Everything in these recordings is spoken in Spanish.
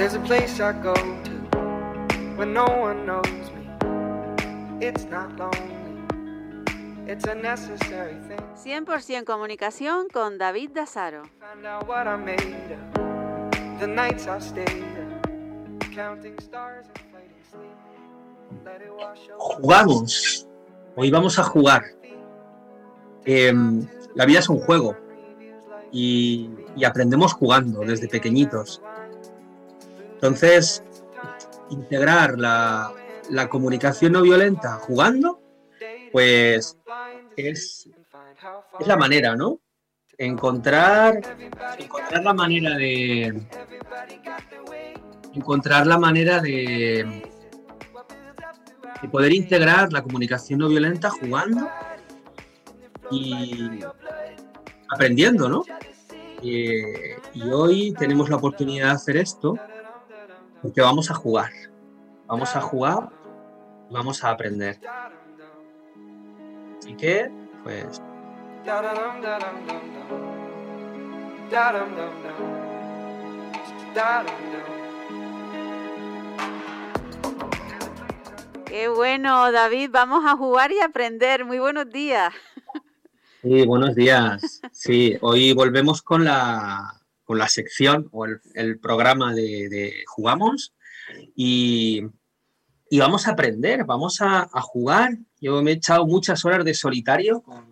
There's a place I go to when no one knows me. It's not lonely. It's a necessary thing. 100% comunicación con David Dasaro. Find out what I made of. The nights I stayed up. Counting stars and fighting sleep. Let it wash over Jugamos. Hoy vamos a jugar. Em, la vida es un juego y, y aprendemos jugando desde pequeñitos. Entonces, integrar la, la comunicación no violenta jugando, pues es, es la manera, ¿no? Encontrar, encontrar la manera de. Encontrar la manera de, de poder integrar la comunicación no violenta jugando y aprendiendo, ¿no? Eh, y hoy tenemos la oportunidad de hacer esto porque vamos a jugar. Vamos a jugar, vamos a aprender. Así que, pues. Qué bueno, David. Vamos a jugar y aprender. Muy buenos días. sí, buenos días. Sí, hoy volvemos con la, con la sección o el, el programa de, de Jugamos y, y vamos a aprender, vamos a, a jugar. Yo me he echado muchas horas de solitario con,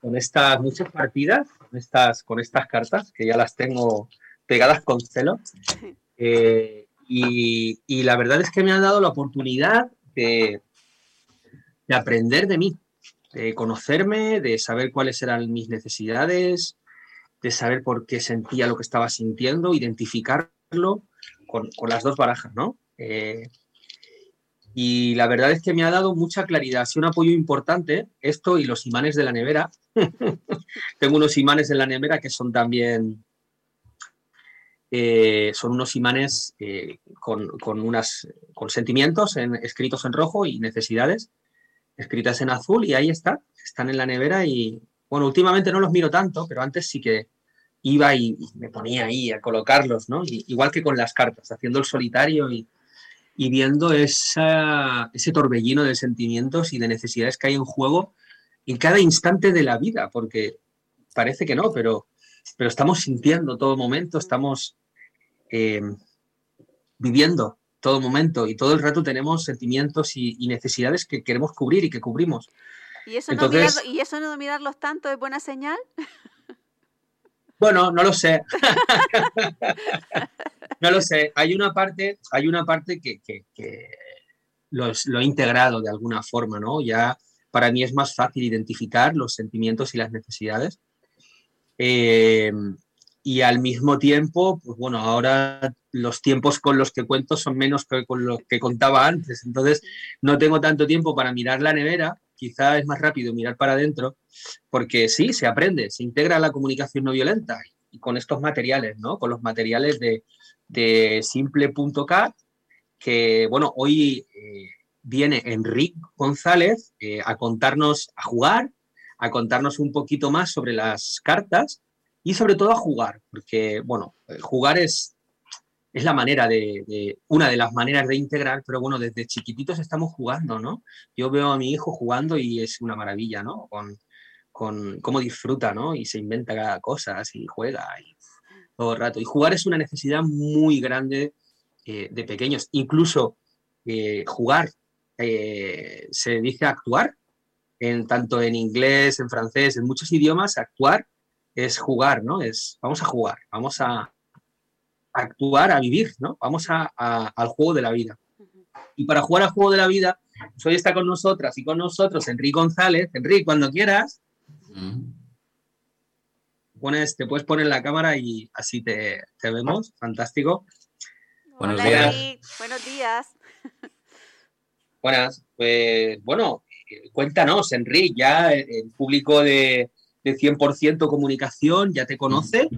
con estas muchas partidas, con estas, con estas cartas que ya las tengo pegadas con celo. Eh, y, y la verdad es que me han dado la oportunidad de, de aprender de mí, de conocerme, de saber cuáles eran mis necesidades, de saber por qué sentía lo que estaba sintiendo, identificarlo con, con las dos barajas, ¿no? Eh, y la verdad es que me ha dado mucha claridad, ha sido un apoyo importante esto y los imanes de la nevera. Tengo unos imanes en la nevera que son también, eh, son unos imanes eh, con, con, unas, con sentimientos en- escritos en rojo y necesidades escritas en azul y ahí está, están en la nevera y bueno, últimamente no los miro tanto, pero antes sí que iba y, me ponía ahí a colocarlos, ¿no? Igual que con las cartas, haciendo el solitario y, y viendo esa, ese torbellino de sentimientos y de necesidades que hay en juego en cada instante de la vida, porque parece que no, pero, pero estamos sintiendo todo momento, estamos eh, viviendo todo momento y todo el rato tenemos sentimientos y necesidades que queremos cubrir y que cubrimos. ¿Y eso, Entonces- no ¿Y eso no mirarlos tanto es buena señal? Bueno, no lo sé. no lo sé. Hay una parte, hay una parte que, que- que lo, es- lo he integrado de alguna forma, ¿no? Ya para mí es más fácil identificar los sentimientos y las necesidades. Eh, y al mismo tiempo, pues bueno, ahora los tiempos con los que cuento son menos que con los que contaba antes. Entonces, no tengo tanto tiempo para mirar la nevera. Quizá es más rápido mirar para adentro, porque sí, se aprende, se integra la comunicación no violenta y con estos materiales, ¿no? Con los materiales de, de simple.cat, que, bueno, hoy eh, viene Enrique González eh, a contarnos, a jugar, a contarnos un poquito más sobre las cartas y sobre todo a jugar, porque, bueno, eh, jugar es, es la manera de, una de las maneras de integrar, pero bueno, desde chiquititos estamos jugando, ¿no? Yo veo a mi hijo jugando y es una maravilla, ¿no? Con, con cómo disfruta, ¿no? Y se inventa cada cosa y juega todo el rato. Y jugar es una necesidad muy grande eh, de pequeños. Incluso eh, jugar eh, se dice actuar, en, tanto en inglés, en francés, en muchos idiomas, actuar es jugar, ¿no? Es vamos a jugar, vamos a actuar, a vivir, ¿no? Vamos a- a- al juego de la vida. Y para jugar al juego de la vida, pues hoy está con nosotras y con nosotros Enrique González. Enrique, cuando quieras, pones, te puedes poner la cámara y así te, te vemos. Fantástico. Buenos Hola, días. Eric. Buenos días. Buenas. Pues bueno, eh, cuéntanos, Enrique, ya el el público de, de 100% comunicación ya te conoce.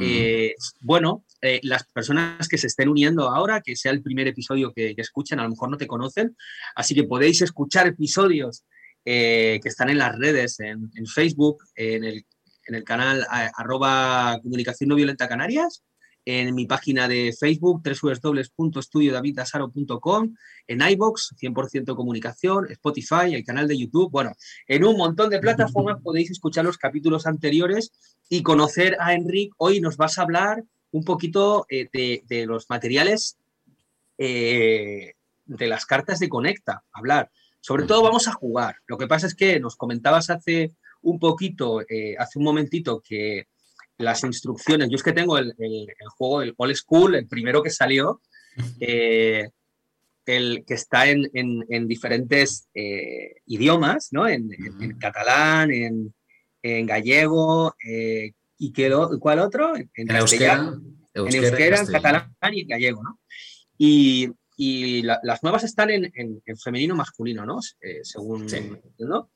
Eh, bueno, eh, las personas que se estén uniendo ahora, que sea el primer episodio que, que escuchen, a lo mejor no te conocen, así que podéis escuchar episodios eh, que están en las redes, en, en Facebook, en el, en el canal a- arroba comunicación no violenta Canarias en mi página de Facebook, www.estudiodavidasaro.com, en iBox, 100% comunicación, Spotify, el canal de YouTube. Bueno, en un montón de plataformas podéis escuchar los capítulos anteriores y conocer a Enric. Hoy nos vas a hablar un poquito eh, de, los materiales eh, de las cartas de Conecta, hablar. Sobre todo vamos a jugar. Lo que pasa es que nos comentabas hace un poquito, eh, hace un momentito, que las instrucciones. Yo es que tengo el, juego, el All School, el primero que salió, el que está en, diferentes idiomas, ¿no? En, catalán, en, gallego, eh, ¿y qué cuál otro? En, euskera, en euskera, en catalán y en gallego, ¿no? Y, las nuevas están en, femenino masculino, ¿no? según, ¿no?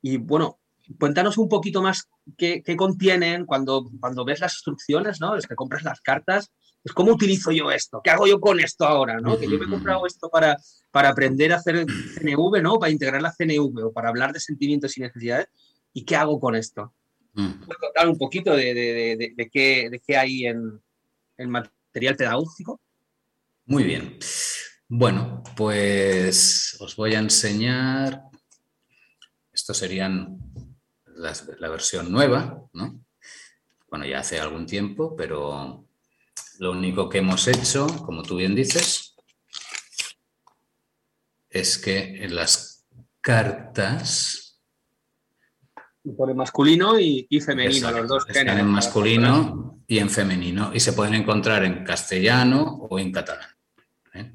Y bueno, cuéntanos un poquito más qué, contienen cuando, cuando ves las instrucciones, ¿no? Es que compras las cartas, es cómo utilizo yo esto, qué hago yo con esto ahora, ¿no? Que yo me he comprado esto para, para aprender a hacer CNV, ¿no? Para integrar la CNV o para hablar de sentimientos y necesidades, ¿y qué hago con esto? Mm. ¿Puedes contar un poquito de, de, qué, de qué hay en el material pedagógico? Muy bien. Bueno, pues os voy a enseñar. Estos serían la, versión nueva, ¿no? Bueno, ya hace algún tiempo, pero lo único que hemos hecho, como tú bien dices, es que en las cartas... Pone masculino y, femenino, los dos Están en masculino y en femenino y se pueden encontrar en castellano o en catalán. ¿eh?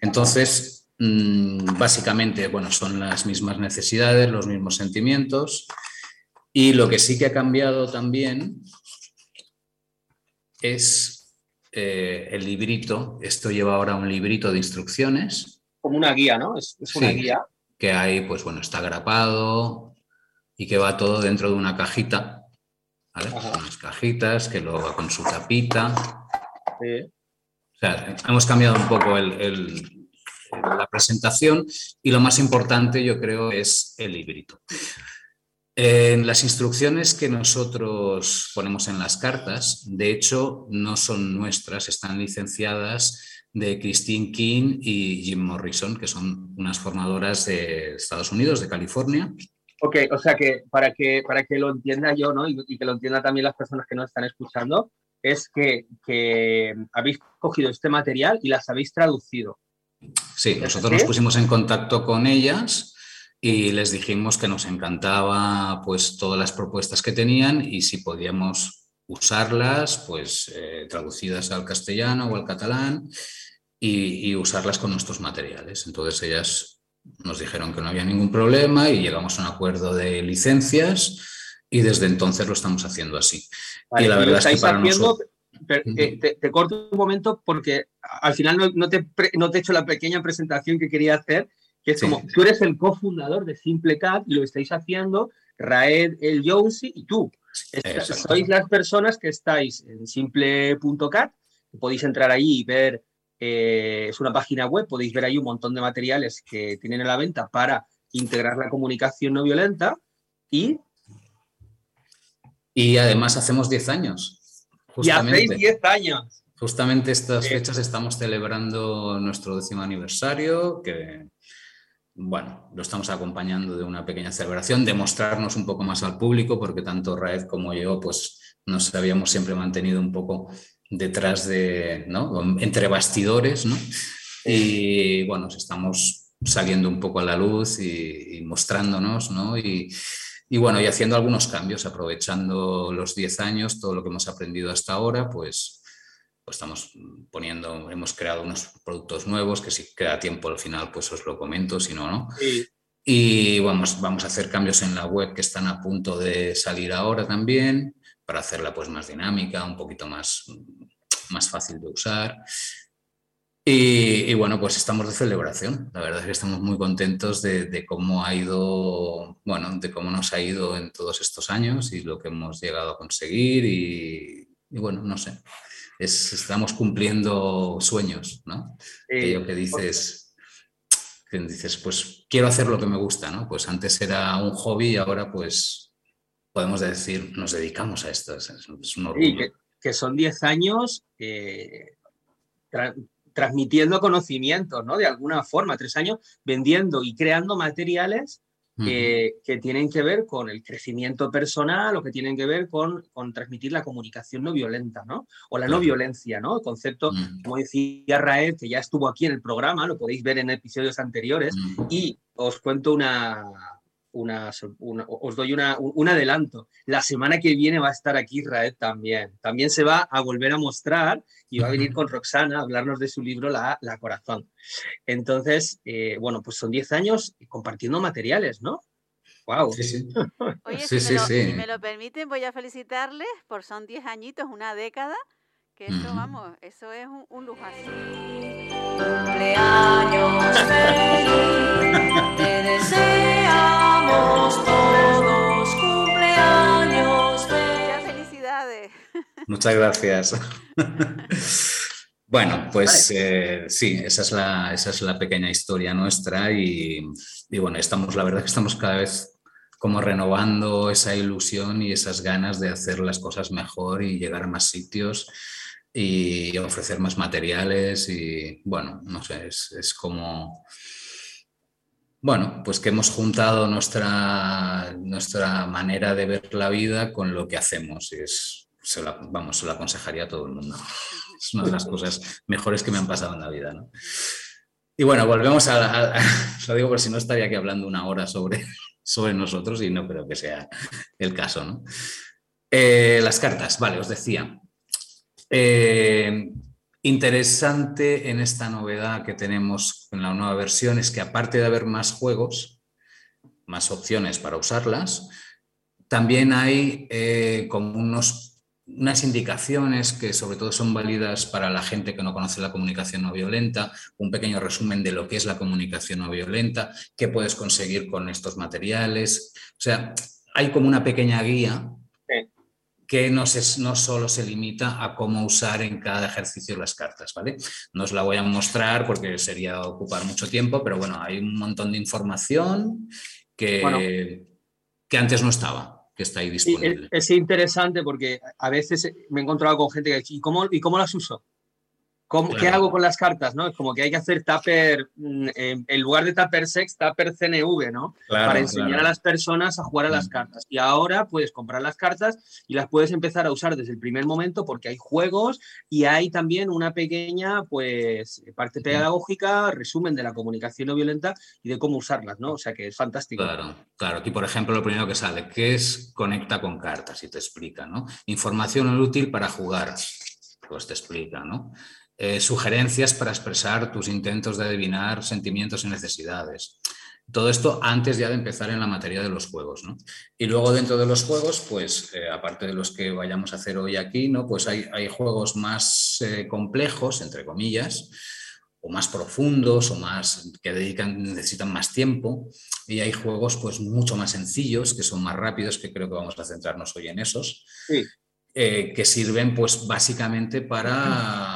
Entonces, mm, básicamente, bueno, son las mismas necesidades, los mismos sentimientos, y lo que sí que ha cambiado también es eh, el librito. Esto lleva ahora un librito de instrucciones. Como una guía, ¿no? Es, una guía. Que ahí, pues bueno, está grapado y que va todo dentro de una cajita. ¿vale? Unas cajitas que luego va con su tapita. O sea, hemos cambiado un poco la presentación y lo más importante yo creo es el librito. En las instrucciones que nosotros ponemos en las cartas, de hecho, no son nuestras, están licenciadas de Christine King y Jim Morrison, que son unas formadoras de Estados Unidos, de California. Ok, o sea que para que, para que lo entienda yo ¿no? y, que lo entienda también las personas que nos están escuchando, es que, que habéis cogido este material y las habéis traducido. Sí, nosotros nos pusimos en contacto con ellas y les dijimos que nos encantaba pues todas las propuestas que tenían y si podíamos usarlas pues eh, traducidas al castellano o al catalán y, usarlas con nuestros materiales. Entonces ellas nos dijeron que no había ningún problema y llegamos a un acuerdo de licencias y desde entonces lo estamos haciendo así. y la verdad es que para nosotros... Eh, te, corto un momento porque al final no, no, te, no te he hecho la pequeña presentación que quería hacer que es como, tú eres el cofundador de SimpleCat y lo estáis haciendo Raed, el Jonesy y tú. sois las personas que estáis en simple.cat, podéis entrar ahí y ver, eh, es una página web, podéis ver ahí un montón de materiales que tienen a la venta para integrar la comunicación no violenta y... Y además hacemos 10 años. Justamente. Y hacéis 10 años. Justamente estas fechas estamos celebrando nuestro décimo aniversario, que bueno, lo estamos acompañando de una pequeña celebración, de mostrarnos un poco más al público, porque tanto Raed como yo, pues nos habíamos siempre mantenido un poco detrás de, ¿no? Entre bastidores, ¿no? Y bueno, estamos saliendo un poco a la luz y, mostrándonos, ¿no? Y, y, bueno, y haciendo algunos cambios, aprovechando los 10 años, todo lo que hemos aprendido hasta ahora, pues pues estamos poniendo, hemos creado unos productos nuevos que si queda tiempo al final, pues os lo comento, si no, ¿no? Y vamos, vamos a hacer cambios en la web que están a punto de salir ahora también, para hacerla pues más dinámica, un poquito más, más fácil de usar. Y, bueno, pues estamos de celebración. La verdad es que estamos muy contentos de, cómo ha ido, bueno, de cómo nos ha ido en todos estos años y lo que hemos llegado a conseguir. y bueno, no sé, estamos cumpliendo sueños, ¿no? Aquello que dices, que dices, pues quiero hacer lo que me gusta, ¿no? Pues antes era un hobby y ahora pues podemos decir, nos dedicamos a esto. Es, un orgullo. que son 10 años eh, transmitiendo conocimientos, ¿no? De alguna forma, tres años vendiendo y creando materiales que tienen que ver con el crecimiento personal o que tienen que ver con, con transmitir la comunicación no violenta, ¿no? O la no violencia, ¿no? El concepto, como decía Raed, que ya estuvo aquí en el programa, lo podéis ver en episodios anteriores, y os cuento una, una, os doy una, un adelanto. La semana que viene va a estar aquí Raed también. También se va a volver a mostrar y va a venir con Roxana a hablarnos de su libro La, la Corazón. Entonces, eh, bueno, pues son 10 años compartiendo materiales, ¿no? Wow. Sí, sí. Oye, si, me lo, si, me lo, permiten, voy a felicitarles por son 10 añitos, una década, que eso, vamos, eso es un, un lujazo. Cumpleaños te deseamos todos cumpleaños Muchas felicidades. Muchas gracias. Bueno, pues eh, sí, esa es, la, esa es la pequeña historia nuestra y, y, bueno, estamos, la verdad que estamos cada vez como renovando esa ilusión y esas ganas de hacer las cosas mejor y llegar a más sitios y ofrecer más materiales y bueno, no sé, es, como, bueno, pues que hemos juntado nuestra, nuestra manera de ver la vida con lo que hacemos y es, se vamos, se lo aconsejaría a todo el mundo. Es una de las cosas mejores que me han pasado en la vida, ¿no? Y bueno, volvemos a, lo digo por si no estaría aquí hablando una hora sobre, sobre nosotros y no creo que sea el caso. Eh, las cartas, vale, os decía, eh, interesante en esta novedad que tenemos en la nueva versión es que aparte de haber más juegos, más opciones para usarlas, también hay eh, como unos, unas indicaciones que sobre todo son válidas para la gente que no conoce la comunicación no violenta, un pequeño resumen de lo que es la comunicación no violenta, qué puedes conseguir con estos materiales. O sea, hay como una pequeña guía que no, no solo se limita a cómo usar en cada ejercicio las cartas, ¿vale? No os la voy a mostrar porque sería ocupar mucho tiempo, pero bueno, hay un montón de información que, que antes no estaba que está ahí disponible. Es, interesante porque a veces me he encontrado con gente que dice, ¿y cómo, ¿y cómo las uso? ¿Qué hago con las cartas? ¿no? Es como que hay que hacer tupper, mm, en lugar de tupper sex, tupper CNV, ¿no? Para enseñar a las personas a jugar a las mm. cartas. Y ahora puedes comprar las cartas y las puedes empezar a usar desde el primer momento porque hay juegos y hay también una pequeña, pues, parte pedagógica, resumen de la comunicación no violenta y de cómo usarlas, ¿no? O sea que es fantástico. Claro, claro. Aquí, por ejemplo, lo primero que sale, ¿qué es conecta con cartas? Y te explica, ¿no? Información útil para jugar, pues te explica, ¿no? Eh, sugerencias para expresar tus intentos de adivinar sentimientos y necesidades. Todo esto antes ya de empezar en la materia de los juegos. ¿no? Y luego dentro de los juegos, pues eh, aparte de los que vayamos a hacer hoy aquí, ¿no? pues hay, hay juegos más eh, complejos, entre comillas, o más profundos o más que dedican, necesitan más tiempo. Y hay juegos pues mucho más sencillos, que son más rápidos, que creo que vamos a centrarnos hoy en esos, que sirven pues básicamente para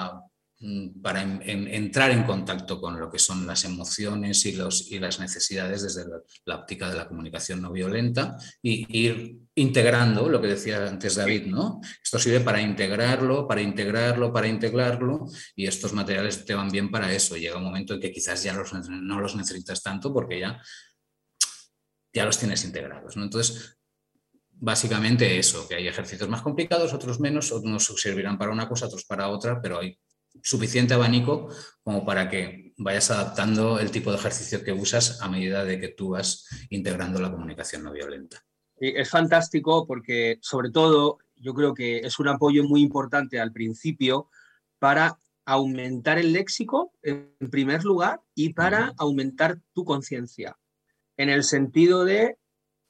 Mm, para entrar en contacto con lo que son las emociones y, los, y las necesidades desde la, óptica de la comunicación no violenta y ir integrando lo que decía antes David, ¿no? Esto sirve para integrarlo, para integrarlo, para integrarlo y estos materiales te van bien para eso. Llega un momento en que quizás ya no los necesitas tanto porque ya, ya los tienes integrados, ¿no? Entonces, básicamente eso, que hay ejercicios más complicados, otros menos, unos servirán para una cosa, otros para otra, pero hay suficiente abanico como para que vayas adaptando el tipo de ejercicio que usas a medida de que tú vas integrando la comunicación no violenta. es fantástico porque sobre todo yo creo que es un apoyo muy importante al principio para aumentar el léxico en primer lugar y para aumentar tu conciencia en el sentido de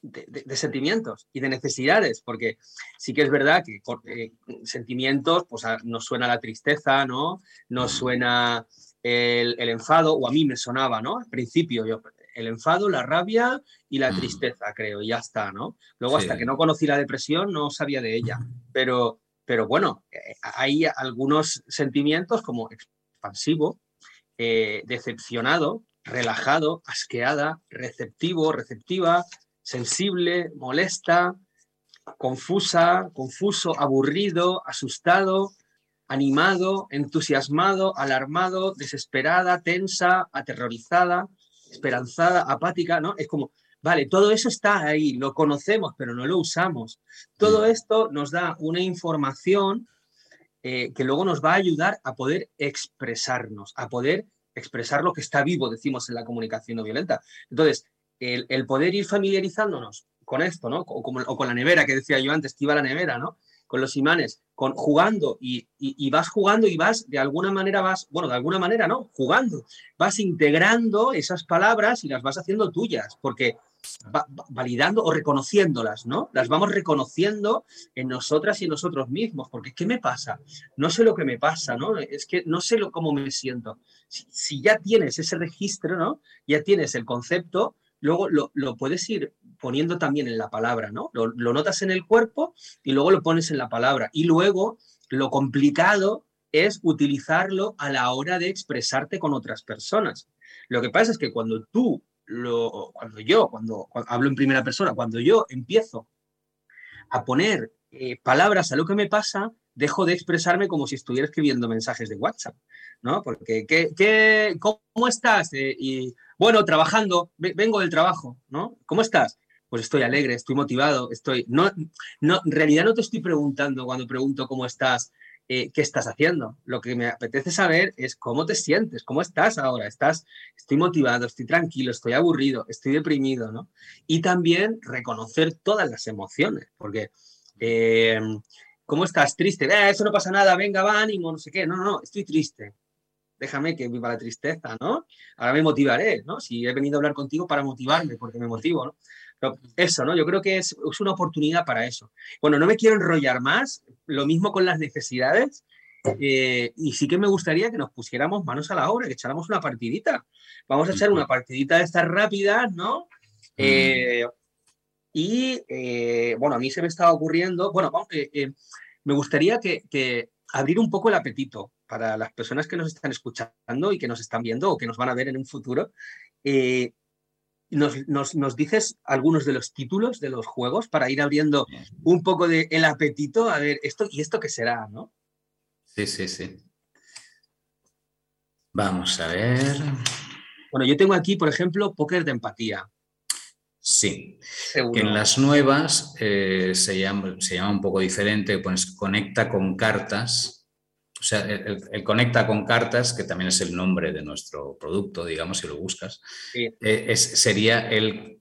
de, sentimientos y de necesidades, porque sí que es verdad que eh, sentimientos, pues nos suena la tristeza, ¿no? Nos suena el, enfado, o a mí me sonaba, ¿no? Al principio, yo, el enfado, la rabia y la tristeza, creo, y ya está, ¿no? Luego, hasta que no conocí la depresión, no sabía de ella, pero, pero bueno, eh, hay algunos sentimientos como expansivo, eh, decepcionado, relajado, asqueada, receptivo, receptiva, sensible, molesta, confusa, confuso, aburrido, asustado, animado, entusiasmado, alarmado, desesperada, tensa, aterrorizada, esperanzada, apática, ¿no? Es como, vale, todo eso está ahí, lo conocemos, pero no lo usamos. Todo mm. esto nos da una información eh, que luego nos va a ayudar a poder expresarnos, a poder expresar lo que está vivo, decimos en la comunicación no violenta. Entonces, el, poder ir familiarizándonos con esto, ¿no? O, o, con la nevera que decía yo antes, que iba a la nevera, ¿no? con los imanes, con, jugando y, vas jugando y vas, de alguna manera vas, bueno, de alguna manera no, jugando, vas integrando esas palabras y las vas haciendo tuyas, porque validando o reconociéndolas, ¿no? Las vamos reconociendo en nosotras y en nosotros mismos, porque ¿qué me pasa? No sé lo que me pasa, ¿no? Es que no sé lo, cómo me siento. Si, si ya tienes ese registro, ¿no? Ya tienes el concepto, luego lo, puedes ir poniendo también en la palabra, ¿no? Lo, notas en el cuerpo y luego lo pones en la palabra. Y luego lo complicado es utilizarlo a la hora de expresarte con otras personas. Lo que pasa es que cuando tú, lo, cuando yo, cuando, hablo en primera persona, cuando yo empiezo a poner eh, palabras a lo que me pasa, dejo de expresarme como si estuviera escribiendo mensajes de WhatsApp, ¿no? Porque, ¿qué, qué, ¿cómo estás? Eh, y bueno, trabajando, vengo del trabajo, ¿no? ¿Cómo estás? Pues estoy alegre, estoy motivado, estoy... No, no, en realidad no te estoy preguntando cuando pregunto cómo estás, eh, qué estás haciendo. Lo que me apetece saber es cómo te sientes, cómo estás ahora. Estás, estoy motivado, estoy tranquilo, estoy aburrido, estoy deprimido, ¿no? Y también reconocer todas las emociones, porque... Eh, ¿Cómo estás? Triste. Eh, eso no pasa nada, venga, va, ánimo, no sé qué. No, no, no, estoy triste déjame que viva la tristeza, ¿no? Ahora me motivaré, ¿no? Si he venido a hablar contigo para motivarme, porque me motivo, ¿no? Pero eso, ¿no? Yo creo que es, una oportunidad para eso. Bueno, no me quiero enrollar más, lo mismo con las necesidades, eh, y sí que me gustaría que nos pusiéramos manos a la obra, que echáramos una partidita. Vamos a echar una partidita de estas rápidas, ¿no? Mm. Eh, y eh, bueno, a mí se me estaba ocurriendo, bueno, me gustaría que, que, abrir un poco el apetito, para las personas que nos están escuchando y que nos están viendo o que nos van a ver en un futuro, eh, nos, dices algunos de los títulos de los juegos para ir abriendo un poco de el apetito a ver esto y esto qué será, ¿no? Sí, sí, sí. Vamos a ver. Bueno, yo tengo aquí, por ejemplo, póker de empatía. Sí, que en las nuevas eh, se, llama, se llama un poco diferente, pues conecta con cartas o sea, el, conecta con cartas, que también es el nombre de nuestro producto, digamos, si lo buscas, eh, sería el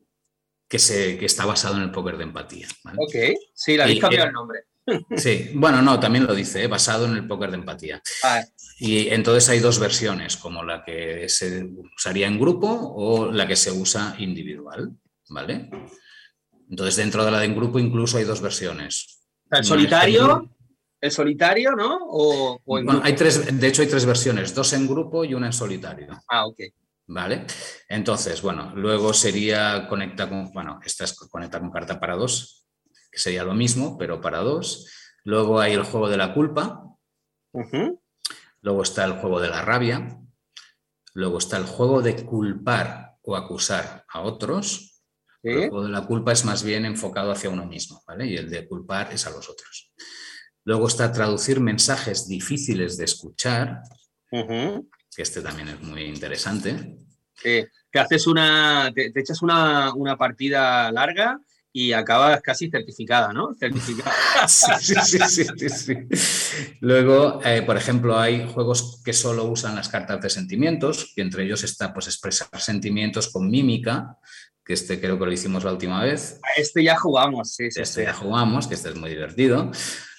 que, se, está basado en el póker de empatía. Ok, sí, la habéis cambiado el nombre. Sí, bueno, no, también lo dice, ¿eh? basado en el póker de empatía. Ah. Y entonces hay dos versiones, como la que se usaría en grupo o la que se usa individual, ¿vale? Entonces dentro de la de en grupo incluso hay dos versiones. El solitario solitario, ¿no? O, hay tres, de hecho hay tres versiones, dos en grupo y una en solitario. Ah, ok. ¿Vale? Entonces, bueno, luego sería conecta con, bueno, esta es conecta con carta para dos, que sería lo mismo, pero para dos. Luego hay el juego de la culpa. Luego está el juego de la rabia. Luego está el juego de culpar o acusar a otros. El juego de la culpa es más bien enfocado hacia uno mismo, ¿vale? Y el de culpar es a los otros. Luego está traducir mensajes difíciles de escuchar, que este también es muy interesante. que haces una, te, echas una, partida larga y acabas casi certificada, ¿no? Certificada. sí, sí, sí, sí, Luego, eh, por ejemplo, hay juegos que solo usan las cartas de sentimientos, y entre ellos está pues expresar sentimientos con mímica, que este creo que lo hicimos la última vez. Este ya jugamos, sí, sí. Este ya jugamos, que este es muy divertido.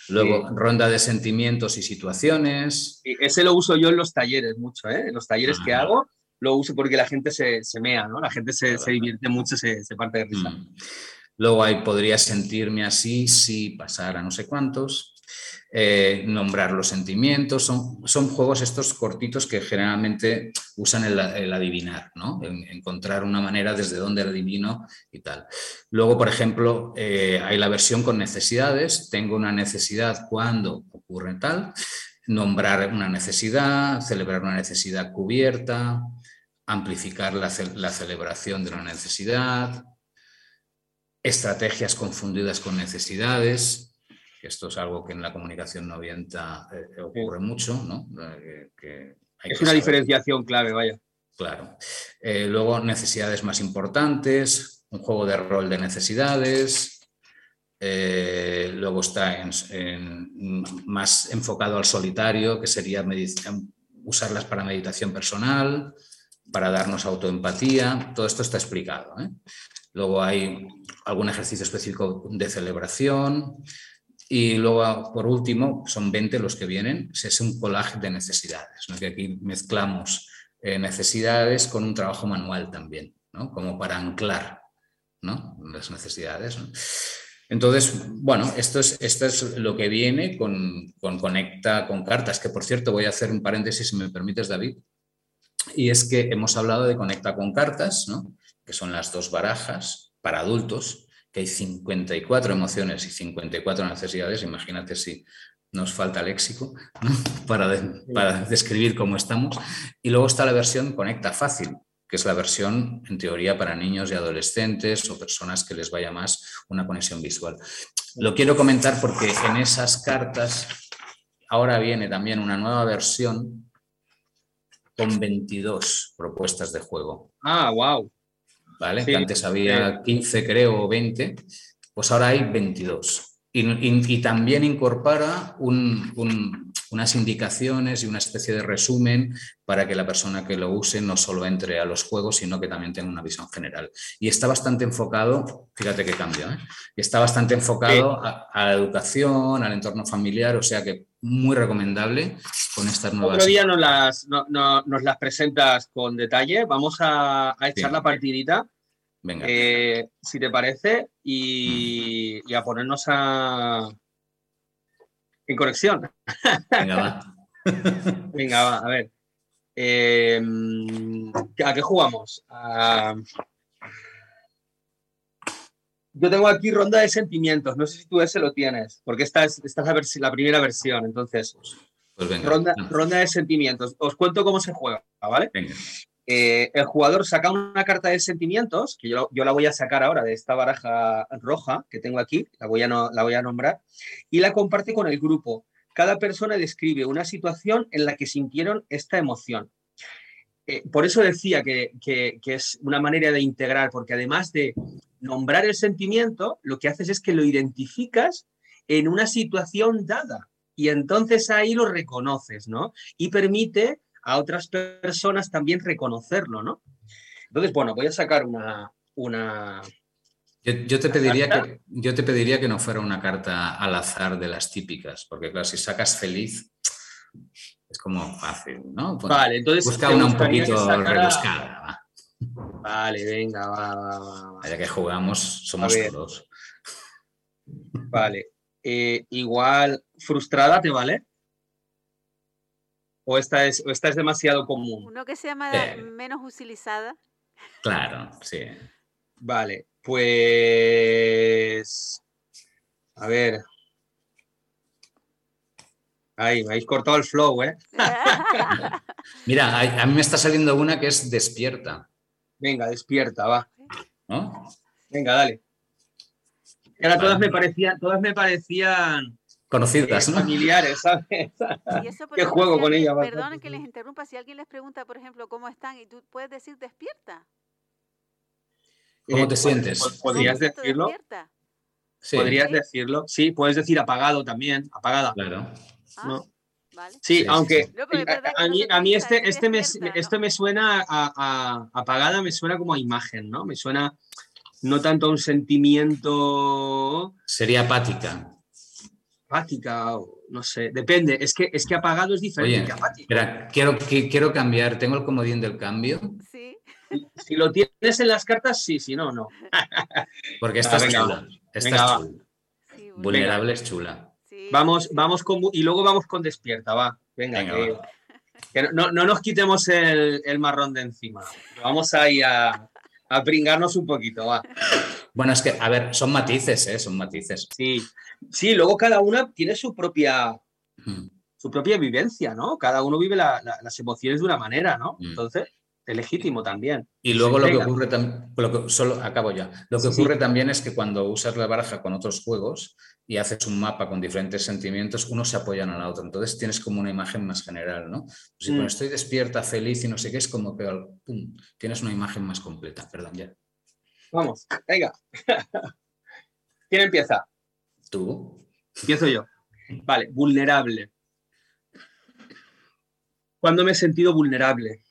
Luego, ronda de sentimientos y situaciones. ese lo uso yo en los talleres mucho, ¿eh? En los talleres que hago lo uso porque la gente se, se mea, ¿no? La gente se, se divierte mucho, se, se, parte de risa. Mm. Luego hay, podría sentirme así si pasara no sé cuántos. Eh, nombrar los sentimientos, son, son, juegos estos cortitos que generalmente usan el, adivinar, ¿no? encontrar una manera desde donde el adivino y tal. Luego, por ejemplo, eh, hay la versión con necesidades, tengo una necesidad cuando ocurre tal, nombrar una necesidad, celebrar una necesidad cubierta, amplificar la, la celebración de una necesidad, estrategias confundidas con necesidades, esto es algo que en la comunicación no orienta eh, ocurre mucho, ¿no? es una diferenciación clave, vaya. Claro. Eh, luego, necesidades más importantes, un juego de rol de necesidades. Eh, luego está más enfocado al solitario, que sería usarlas para meditación personal, para darnos autoempatía. Todo esto está explicado. Luego hay algún ejercicio específico de celebración, y luego, por último, son 20 los que vienen, es un collage de necesidades, que aquí mezclamos eh, necesidades con un trabajo manual también, ¿no? como para anclar ¿no? las necesidades. Entonces, bueno, esto es, esto es lo que viene con, con, Conecta con Cartas, que por cierto voy a hacer un paréntesis si me permites, David, y es que hemos hablado de Conecta con Cartas, ¿no? que son las dos barajas para adultos, que hay 54 emociones y 54 necesidades, imagínate si nos falta léxico para, para describir cómo estamos. Y luego está la versión Conecta Fácil, que es la versión en teoría para niños y adolescentes o personas que les vaya más una conexión visual. Lo quiero comentar porque en esas cartas ahora viene también una nueva versión con 22 propuestas de juego. Ah, wow. ¿Vale? antes había 15, creo, o 20, pues ahora hay 22. Y, también incorpora unas indicaciones y una especie de resumen para que la persona que lo use no solo entre a los juegos, sino que también tenga una visión general. Y está bastante enfocado, fíjate qué cambio, ¿eh? está bastante enfocado a, la educación, al entorno familiar, o sea que muy recomendable con estas nuevas. Otro día nos las, nos las presentas con detalle. Vamos a, echar la partidita. Venga. Eh, si te parece, y, a ponernos a. en conexión. Venga, va. Venga, va, a ver. Eh, ¿A qué jugamos? Yo tengo aquí ronda de sentimientos. No sé si tú ese lo tienes, porque esta es, esta es la, primera versión. Entonces, pues ronda, ronda, de sentimientos. Os cuento cómo se juega, ¿vale? Eh, el jugador saca una carta de sentimientos, que yo, la voy a sacar ahora de esta baraja roja que tengo aquí, la voy, a nombrar, y la comparte con el grupo. Cada persona describe una situación en la que sintieron esta emoción. Eh, por eso decía que, que, es una manera de integrar, porque además de nombrar el sentimiento, lo que haces es que lo identificas en una situación dada y entonces ahí lo reconoces, ¿no? Y permite a otras personas también reconocerlo, ¿no? Entonces, bueno, voy a sacar una... una yo, te pediría que, yo te pediría que no fuera una carta al azar de las típicas, porque claro, si sacas feliz, es como fácil, ¿no? vale, entonces... Busca una un poquito rebuscada. Vale, venga, va, va, va. Ya que jugamos, somos todos. Vale. Eh, igual, frustrada, ¿te vale? ¿O esta, es, esta es demasiado común? Uno que se llama menos utilizada. Claro, sí. Vale, pues. A ver. Ay, me habéis cortado el flow, ¿eh? Mira, a, mí me está saliendo una que es despierta. Venga, despierta, va. Venga, dale. Ahora todas me parecían, todas me parecían conocidas, eh, ¿no? Familiares, ¿sabes? ¿Qué juego con ella? Perdonen que les interrumpa, si alguien les pregunta, por ejemplo, cómo están y tú puedes decir despierta. ¿Cómo te sientes? ¿Podrías decirlo? Sí. ¿Podrías decirlo? Sí, puedes decir apagado también, apagada. Claro. Ah, sí, aunque a, mí, este, este, me, esto me suena a, apagada, me suena como a imagen, ¿no? Me suena no tanto a un sentimiento. Sería apática. Apática, no sé, depende. Es que, es que apagado es diferente Oye, quiero, quiero cambiar, tengo el comodín del cambio. Sí. Si lo tienes en las cartas, sí, si no, no. Porque esta es chula. Esta Vulnerable es chula. Vamos, vamos con. Y luego vamos con despierta, va. Venga, que, no, nos quitemos el, marrón de encima. Vamos ahí a, a pringarnos un poquito, va. Bueno, es que, a ver, son matices, ¿eh? Son matices. Sí, sí, luego cada una tiene su propia, su propia vivencia, ¿no? Cada uno vive las emociones de una manera, ¿no? Entonces, es legítimo también. Y luego lo que ocurre también, solo acabo ya, lo que ocurre también es que cuando usas la baraja con otros juegos y haces un mapa con diferentes sentimientos, uno se apoyan a la otra, entonces tienes como una imagen más general, ¿no? Si mm. estoy despierta, feliz y no sé qué, es como que tienes una imagen más completa, perdón, ya. Vamos, venga. ¿Quién empieza? Tú. Empiezo yo. Vale, vulnerable. ¿Cuándo me he sentido vulnerable?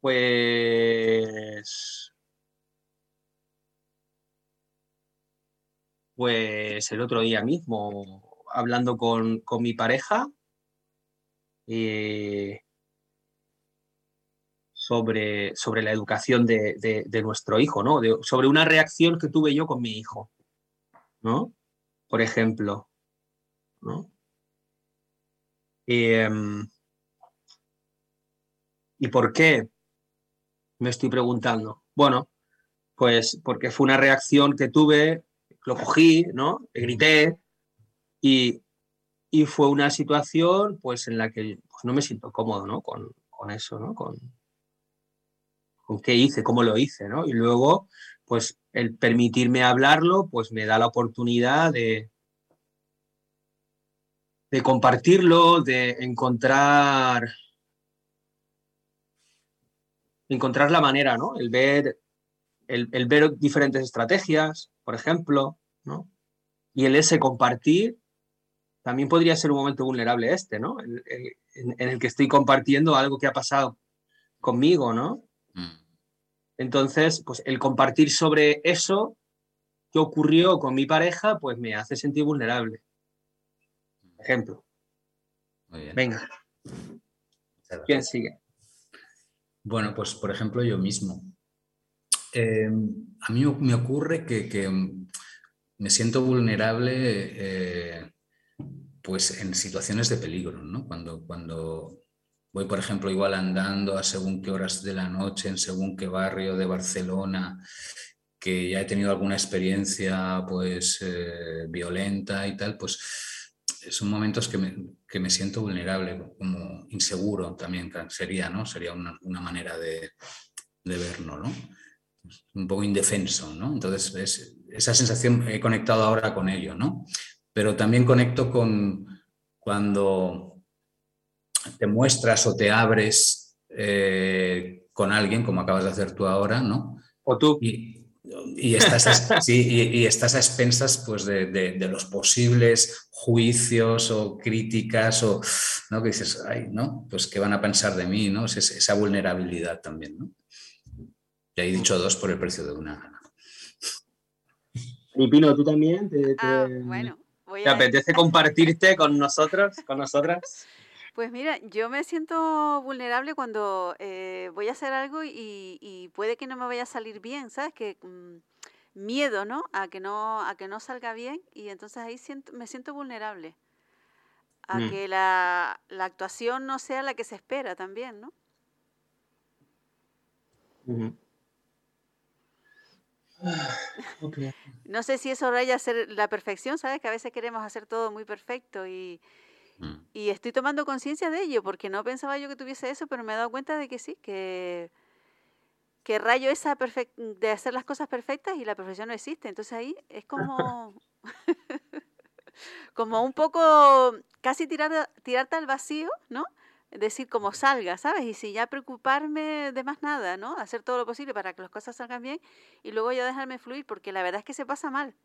Pues... Pues el otro día mismo, hablando con, mi pareja eh, sobre, sobre la educación de, nuestro hijo, ¿no? sobre una reacción que tuve yo con mi hijo, ¿no? Por ejemplo, ¿no? Em, ¿Y por qué? me estoy preguntando. Bueno, pues porque fue una reacción que tuve, lo cogí, ¿no? grité y, fue una situación pues en la que pues, no me siento cómodo, ¿no? Con, eso, ¿no? Con, con qué hice, cómo lo hice, ¿no? Y luego, pues el permitirme hablarlo, pues me da la oportunidad de, de compartirlo, de encontrar encontrar la manera, ¿no? El ver, el, ver diferentes estrategias, por ejemplo, ¿no? Y el ese compartir también podría ser un momento vulnerable este, ¿no? en, el que estoy compartiendo algo que ha pasado conmigo, ¿no? Mm. Entonces, pues el compartir sobre eso que ocurrió con mi pareja, pues me hace sentir vulnerable. Ejemplo. Venga. ¿Quién sigue? Bueno, pues por ejemplo yo mismo. Eh, a mí me ocurre que, me siento vulnerable eh, pues en situaciones de peligro, ¿no? Cuando, cuando voy, por ejemplo, igual andando a según qué horas de la noche, en según qué barrio de Barcelona, que ya he tenido alguna experiencia pues eh, violenta y tal, pues son momentos que me, siento vulnerable, como inseguro también sería, ¿no? Sería una, manera de, verlo, ¿no? Un poco indefenso, ¿no? Entonces, esa sensación he conectado ahora con ello, ¿no? Pero también conecto con cuando te muestras o te abres eh, con alguien, como acabas de hacer tú ahora, ¿no? O tú. Y estás a, y, estás a expensas pues, de, los posibles juicios o críticas o ¿no? que dices, ay, ¿no? Pues qué van a pensar de mí, ¿no? Es esa vulnerabilidad también, ¿no? Y ahí dicho dos por el precio de una. Y Pino, ¿tú también? ¿Te, ah, bueno, ¿te apetece compartirte con nosotros, con nosotras? Pues mira, yo me siento vulnerable cuando eh, voy a hacer algo y, puede que no me vaya a salir bien, ¿sabes? Que mm, miedo, ¿no? A que no, a que no salga bien y entonces ahí siento, me siento vulnerable. A mm. que la, actuación no sea la que se espera también, ¿no? No sé si eso raya a ser la perfección, ¿sabes? Que a veces queremos hacer todo muy perfecto y, Mm. Y estoy tomando conciencia de ello, porque no pensaba yo que tuviese eso, pero me he dado cuenta de que sí, que, que rayo esa de hacer las cosas perfectas y la perfección no existe. Entonces ahí es como, como un poco casi tirar, tirarte al vacío, ¿no? Decir como salga, ¿sabes? Y si ya preocuparme de más nada, ¿no? Hacer todo lo posible para que las cosas salgan bien y luego ya dejarme fluir, porque la verdad es que se pasa mal.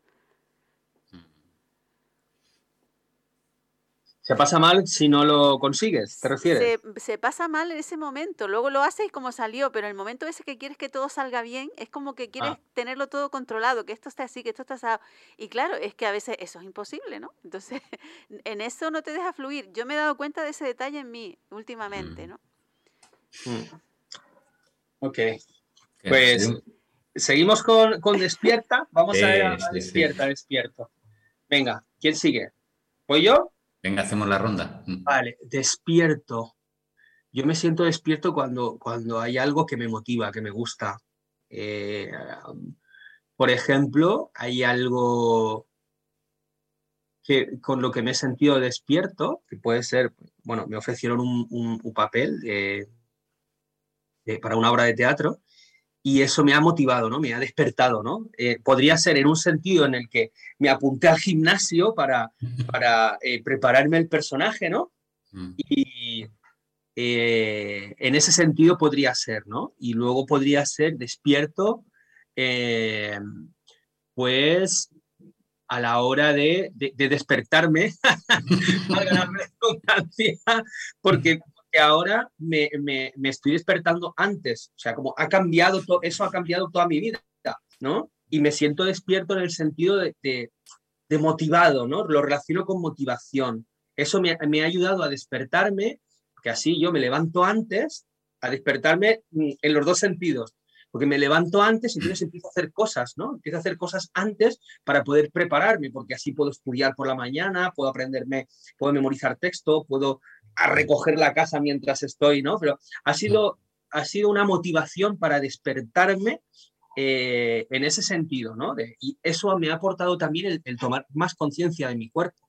Se pasa mal si no lo consigues, ¿te refieres? Se, pasa mal en ese momento, luego lo haces como salió, pero el momento ese que quieres que todo salga bien, es como que quieres ah. tenerlo todo controlado, que esto esté así, que esto está así. Y claro, es que a veces eso es imposible, ¿no? Entonces, en eso no te deja fluir. Yo me he dado cuenta de ese detalle en mí últimamente, ¿no? Mm. Ok. Pues seguimos con, Despierta. Vamos a ver Despierta, Despierto. Venga, ¿quién sigue? ¿Voy yo? Venga, hacemos la ronda. Mm. Vale, despierto. Yo me siento despierto cuando, cuando hay algo que me motiva, que me gusta. Eh, por ejemplo, hay algo que, con lo que me he sentido despierto, que puede ser, bueno, me ofrecieron un, papel para una obra de teatro y eso me ha motivado, ¿no? Me ha despertado, ¿no? Eh, podría ser en un sentido en el que me apunté al gimnasio para, para eh, prepararme el personaje, ¿no? Mm. Y eh, en ese sentido podría ser, ¿no? Y luego podría ser despierto, pues a la hora de, de, despertarme, porque que ahora me, me, estoy despertando antes. O sea, como ha cambiado, todo eso ha cambiado toda mi vida, ¿no? Y me siento despierto en el sentido de, de, motivado, ¿no? Lo relaciono con motivación. Eso me, me, ha ayudado a despertarme, que así yo me levanto antes, a despertarme en los dos sentidos. Porque me levanto antes y entonces empiezo a hacer cosas, ¿no? Empiezo a hacer cosas antes para poder prepararme, porque así puedo estudiar por la mañana, puedo aprenderme, puedo memorizar texto, puedo recoger la casa mientras estoy, ¿no? Pero ha sido, ha sido una motivación para despertarme eh, en ese sentido, ¿no? y eso me ha aportado también el, tomar más conciencia de mi cuerpo.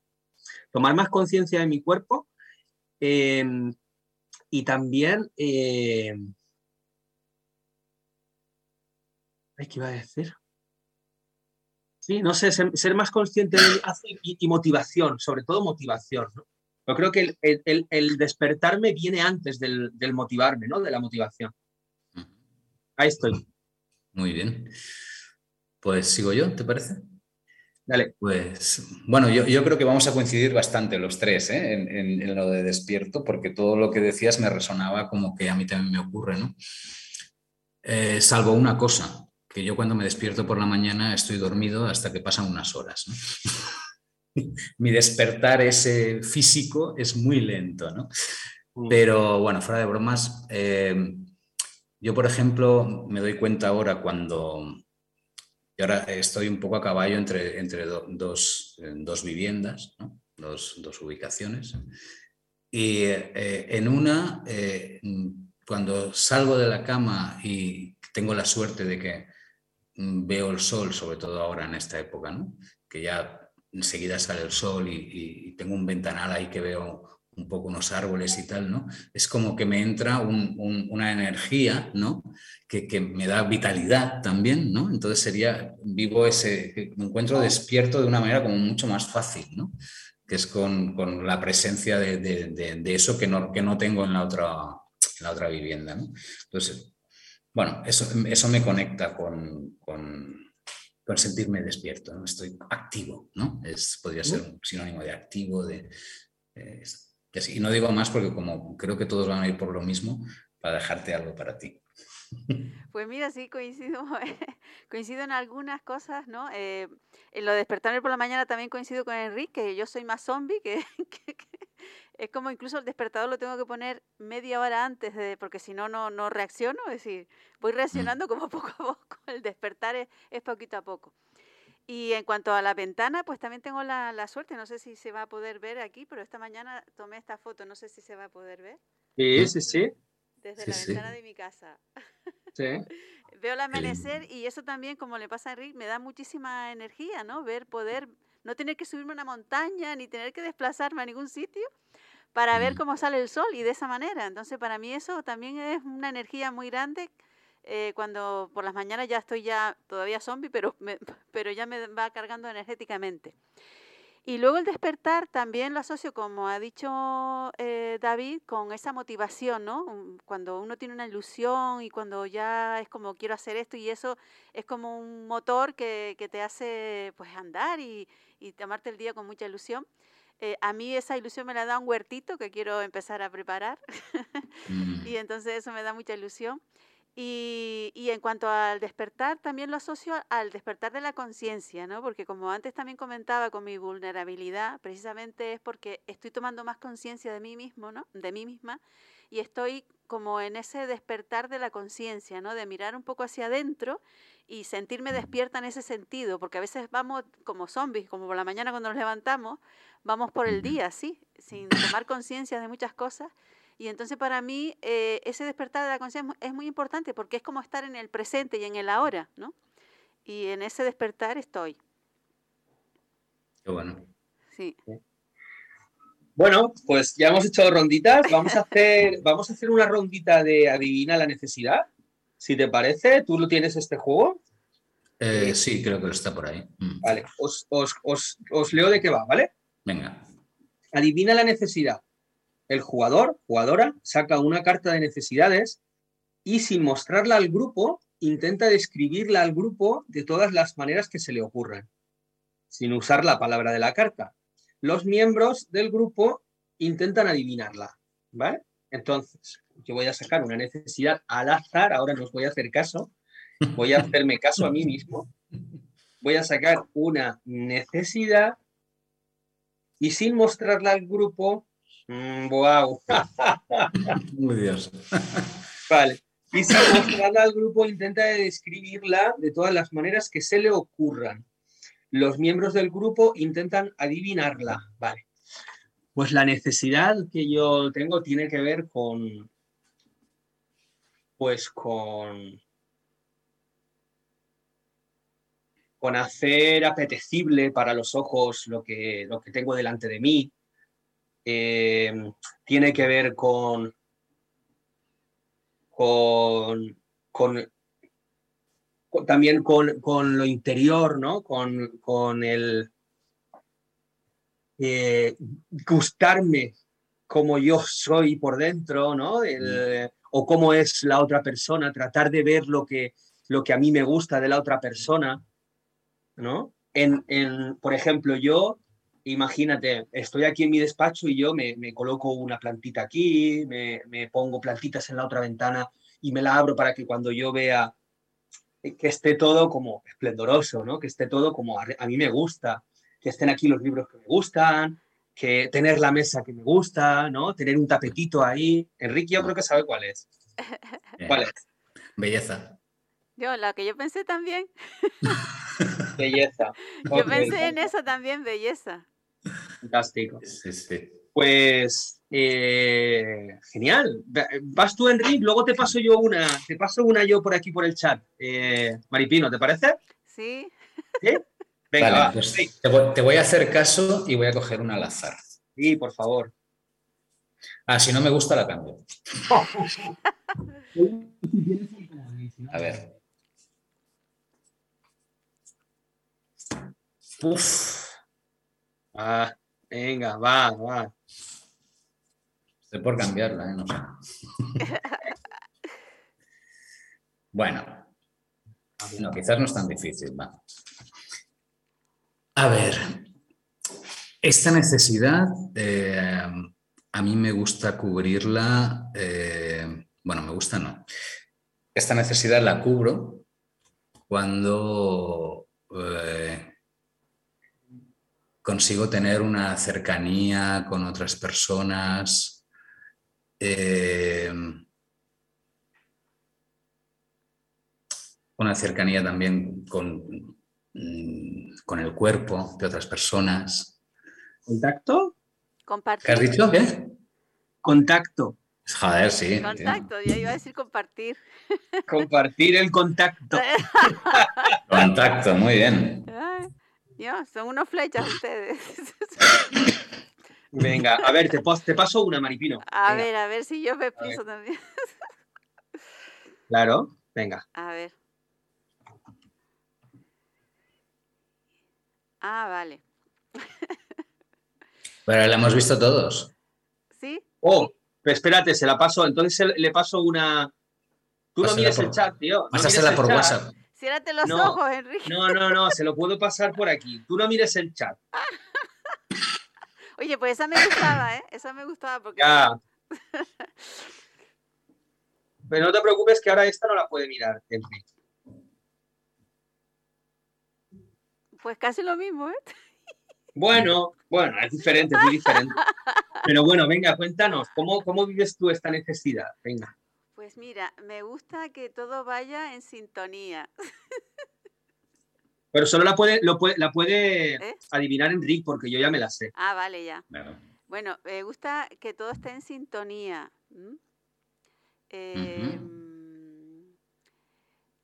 Tomar más conciencia de mi cuerpo em, y también... Eh, ¿Qué iba a decir? Sí, no sé, ser, más consciente de y, y, motivación, sobre todo motivación, ¿no? Yo creo que el, despertarme viene antes del, motivarme, ¿no? De la motivación. Ahí estoy. Muy bien. Pues sigo yo, ¿te parece? Dale. Pues bueno, yo, creo que vamos a coincidir bastante los tres ¿eh? en, lo de despierto, porque todo lo que decías me resonaba como que a mí también me ocurre, ¿no? Eh, salvo una cosa, que yo cuando me despierto por la mañana estoy dormido hasta que pasan unas horas. ¿no? mi despertar ese físico es muy lento, ¿no? Mm. Pero bueno, fuera de bromas, eh, yo por ejemplo me doy cuenta ahora cuando, y ahora estoy un poco a caballo entre, entre dos, dos, viviendas, ¿no? dos, dos, ubicaciones, y eh, en una, eh, cuando salgo de la cama y tengo la suerte de que veo el sol, sobre todo ahora en esta época, que ya enseguida sale el sol y, tengo un ventanal ahí que veo un poco unos árboles y tal, ¿no? Es como que me entra una energía, ¿no? Que, me da vitalidad también, ¿no? Entonces sería, vivo ese, me encuentro despierto de una manera como mucho más fácil, ¿no? Que es con, la presencia de, eso que no, que no tengo en la otra, la otra vivienda. Entonces, bueno, eso, eso me conecta con con sentirme despierto, ¿no? estoy activo, ¿no? Es, podría ser un sinónimo de activo, de... y no digo más porque como creo que todos van a ir por lo mismo, para dejarte algo para ti. Pues mira, sí, coincido, coincido en algunas cosas, ¿no? Eh, en lo de despertarme por la mañana también coincido con Enrique, yo soy más zombie que, es como incluso el despertador lo tengo que poner media hora antes, de, porque si no, no reacciono, es decir, voy mm. reaccionando como poco a poco, el despertar es, poquito a poco. Y en cuanto a la ventana, pues también tengo la, la, suerte, no sé si se va a poder ver aquí, pero esta mañana tomé esta foto, no sé si se va a poder ver. Sí, sí, sí. Desde la ventana de mi casa. Sí. Veo el amanecer y eso también, como le pasa a Enrique, me da muchísima energía, ¿no? Ver, poder, no tener que subirme a una montaña ni tener que desplazarme a ningún sitio, para ver cómo sale el sol y de esa manera. Entonces, para mí eso también es una energía muy grande. Eh, cuando por las mañanas ya estoy ya todavía zombie, pero, pero ya me va cargando energéticamente. Y luego el despertar también lo asocio, como ha dicho eh, David, con esa motivación, ¿no? Cuando uno tiene una ilusión y cuando ya es como quiero hacer esto y eso es como un motor que, que te hace pues andar y, y tomarte el día con mucha ilusión. Eh, a mí esa ilusión me la da un huertito que quiero empezar a preparar mm. y entonces eso me da mucha ilusión. Y, y, en cuanto al despertar, también lo asocio al despertar de la conciencia, ¿no? Porque como antes también comentaba con mi vulnerabilidad, precisamente es porque estoy tomando más conciencia de mí mismo, ¿no? De mí misma, y estoy como en ese despertar de la conciencia, ¿no? De mirar un poco hacia adentro y sentirme despierta en ese sentido, porque a veces vamos como zombies, como por la mañana cuando nos levantamos, vamos por el día, ¿sí? Sin tomar conciencia de muchas cosas. Y entonces para mí eh, ese despertar de la conciencia es muy importante porque es como estar en el presente y en el ahora, ¿no? Y en ese despertar estoy. Qué bueno. Sí. Bueno, pues ya hemos hecho ronditas. Vamos a hacer, vamos a hacer una rondita de adivina la necesidad. Si te parece, ¿tú lo tienes este juego? Eh, sí, creo que lo está por ahí. Mm. Vale, os, os- os- os leo de qué va, ¿vale? Venga. Adivina la necesidad. El jugador, jugadora, saca una carta de necesidades y sin mostrarla al grupo, intenta describirla al grupo de todas las maneras que se le ocurran, sin usar la palabra de la carta. Los miembros del grupo intentan adivinarla, ¿vale? Entonces, yo voy a sacar una necesidad al azar, ahora no os voy a hacer caso, voy a hacerme caso a mí mismo, voy a sacar una necesidad y sin mostrarla al grupo, wow, Muy Dios. vale. Y sin mostrarla al grupo intenta describirla de todas las maneras que se le ocurran. Los miembros del grupo intentan adivinarla, vale. Pues la necesidad que yo tengo tiene que ver con, pues con, con hacer apetecible para los ojos lo que, lo que tengo delante de mí. Eh, tiene que ver con, con, con- con- también con, con lo interior, ¿no? Con, con el eh, gustarme como yo soy por dentro, ¿no? El- o cómo es la otra persona, tratar de ver lo que, lo que a mí me gusta de la otra persona, ¿no? En, en, por ejemplo, yo, imagínate, estoy aquí en mi despacho y yo me, me coloco una plantita aquí, me, me pongo plantitas en la otra ventana y me la abro para que cuando yo vea que esté todo como esplendoroso, ¿no? Que esté todo como a, a mí me gusta, que estén aquí los libros que me gustan, que tener la mesa que me gusta, ¿no? Tener un tapetito ahí. Enrique yo creo que sabe cuál es. ¿Cuál es? Belleza. Yo, la que yo pensé también. Belleza. Yo pensé en esa también, belleza. Fantástico. Sí, sí. Pues eh, genial. Va- Vas tú, Enrique, luego te paso yo una, te paso una yo por aquí por el chat. Eh, Maripino, ¿te parece? Sí. ¿Sí? Venga, Vale, va. pues Sí, te, voy, te voy a hacer caso y voy a coger una al azar. sí, por favor. Ah, si no me gusta, la cambio. A ver. Uf, Ah, venga, va, va. estoy por cambiarla, ¿eh? No sé. Bueno, no, quizás no es tan difícil. va. A ver, esta necesidad eh, a mí me gusta cubrirla, eh, bueno, me gusta no. Esta necesidad la cubro cuando eh, consigo tener una cercanía con otras personas. eh, una cercanía también con, mm, con el cuerpo de otras personas. ¿Contacto? Compartir. ¿Qué has dicho? ¿Qué? Contacto. Joder, sí. tío. Contacto, yo iba a decir compartir. Compartir el contacto. Contacto, muy bien. Dios, son unos flechas ustedes. Venga, a ver, te, paso una, Maripino. A Venga, ver, a ver si yo me pienso también. Claro, venga. A ver. Ah, vale. Pero la hemos visto todos. ¿Sí? Oh, pero espérate, se la paso. Entonces le paso una. Tú no mires por- el chat, tío. no Pásasela el por chat. WhatsApp. Ciérrate los No, ojos, Enrique. No, no, no, se lo puedo pasar por aquí. Tú no mires el chat. Oye, pues esa me gustaba, ¿eh? Esa me gustaba porque... Ya. Pero no te preocupes que ahora esta no la puede mirar, Enrique. Pues casi lo mismo, ¿eh? Bueno, bueno, es diferente, es muy diferente. Pero bueno, venga, cuéntanos, ¿cómo, cómo vives tú esta necesidad? Venga. Pues mira, me gusta que todo vaya en sintonía. Pero solo la puede, lo puede, la puede ¿Eh? adivinar Enrique, porque yo ya me la sé. Ah, vale, ya. Claro. Bueno, me gusta que todo esté en sintonía. Eh,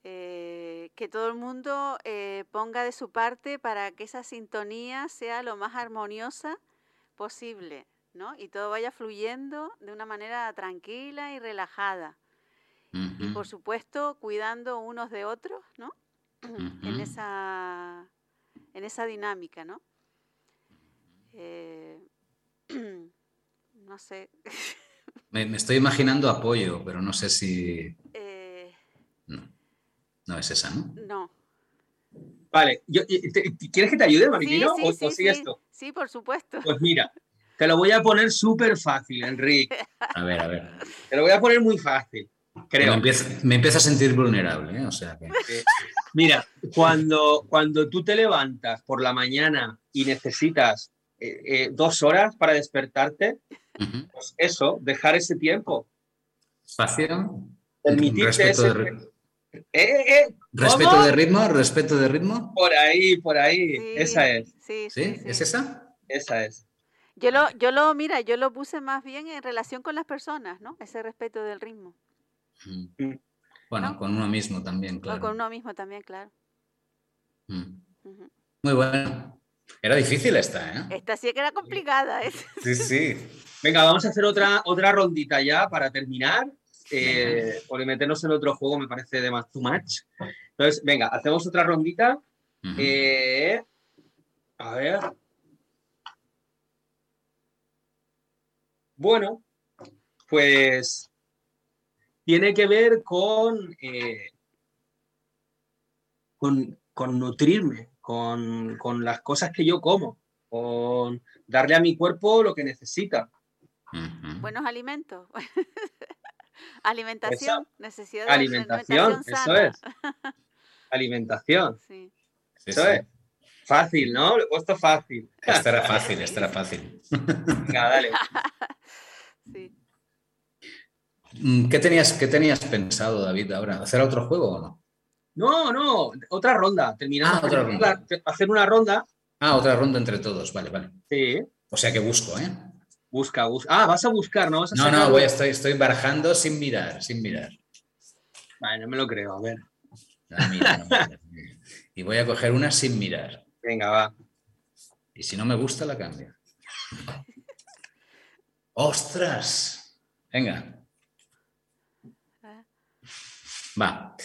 eh, que todo el mundo ponga de su parte para que esa sintonía sea lo más armoniosa posible. ¿no? Y todo vaya fluyendo de una manera tranquila y relajada. Y por supuesto, cuidando unos de otros, ¿no? en, esa, en esa dinámica, ¿no? Eh, no sé. me, estoy imaginando apoyo, pero no sé si... Eh, no. no es esa, ¿no? No. Vale, ¿quieres que te ayude? Sí, sí, ¿O, sí, esto? Sí, por supuesto. Pues mira, te lo voy a poner súper fácil, Enrique. A ver, a ver. Te lo voy a poner muy fácil, creo. Me empiezo, a sentir vulnerable, ¿eh? O sea que... Mira, cuando, cuando tú te levantas por la mañana y necesitas eh, eh, dos horas para despertarte, pues eso, dejar ese tiempo. Espacio. Permitirte ese... de... ¿Eh, ¿Respeto de ritmo? ¿Respeto de ritmo? Por ahí, por ahí. esa es. Sí, sí, ¿Es esa? Esa es. Yo lo, yo lo, mira, yo lo puse más bien en relación con las personas, ¿no? Ese respeto del ritmo. Mm. Bueno, con uno mismo también, claro. con uno mismo también, claro. Muy bueno. Era difícil esta, ¿eh? Esta sí que era complicada. ¿eh? Sí, sí. Venga, vamos a hacer otra, otra rondita ya para terminar. Eh, porque meternos en otro juego me parece de más too much. Entonces, venga, hacemos otra rondita. Eh, a ver. Bueno, pues tiene que ver con, eh, con, con, nutrirme, con, con, las cosas que yo como, con darle a mi cuerpo lo que necesita. Buenos alimentos. Alimentación, necesidad de alimentación, eso es. Alimentación. Sí. Eso es. Fácil, ¿no? Lo he puesto fácil. Esta era fácil, esta era fácil. Venga, dale. Sí. Mm, ¿Qué tenías, ¿Qué tenías pensado, David, ahora? ¿Hacer otro juego o no? No, no, otra ronda. Terminamos. Ah, otra ronda. Hacer una ronda. Ah, otra ronda entre todos, vale, vale. Sí. O sea que busco, ¿eh? Busca, busca. Ah, vas a buscar, ¿no? Vas a no, no, voy, estoy, estoy barajando sin mirar, sin mirar. Vale, no me lo creo, a ver. y voy a coger una sin mirar. Venga, va. Y si no me gusta, la cambio. ¡Ostras! Venga. Va.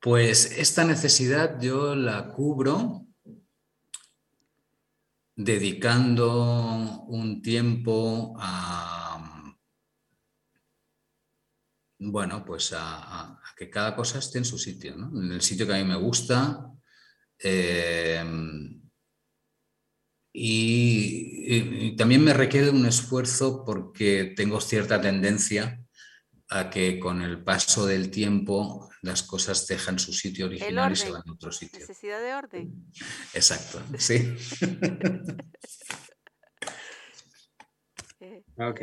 Pues esta necesidad yo la cubro dedicando un tiempo a, bueno, pues a, que cada cosa esté en su sitio, ¿no? en el sitio que a mí me gusta. Eh, y, también me requiere un esfuerzo porque tengo cierta tendencia a que con el paso del tiempo las cosas dejan su sitio original y se van a otro sitio. Necesidad de orden. Exacto, sí. ok.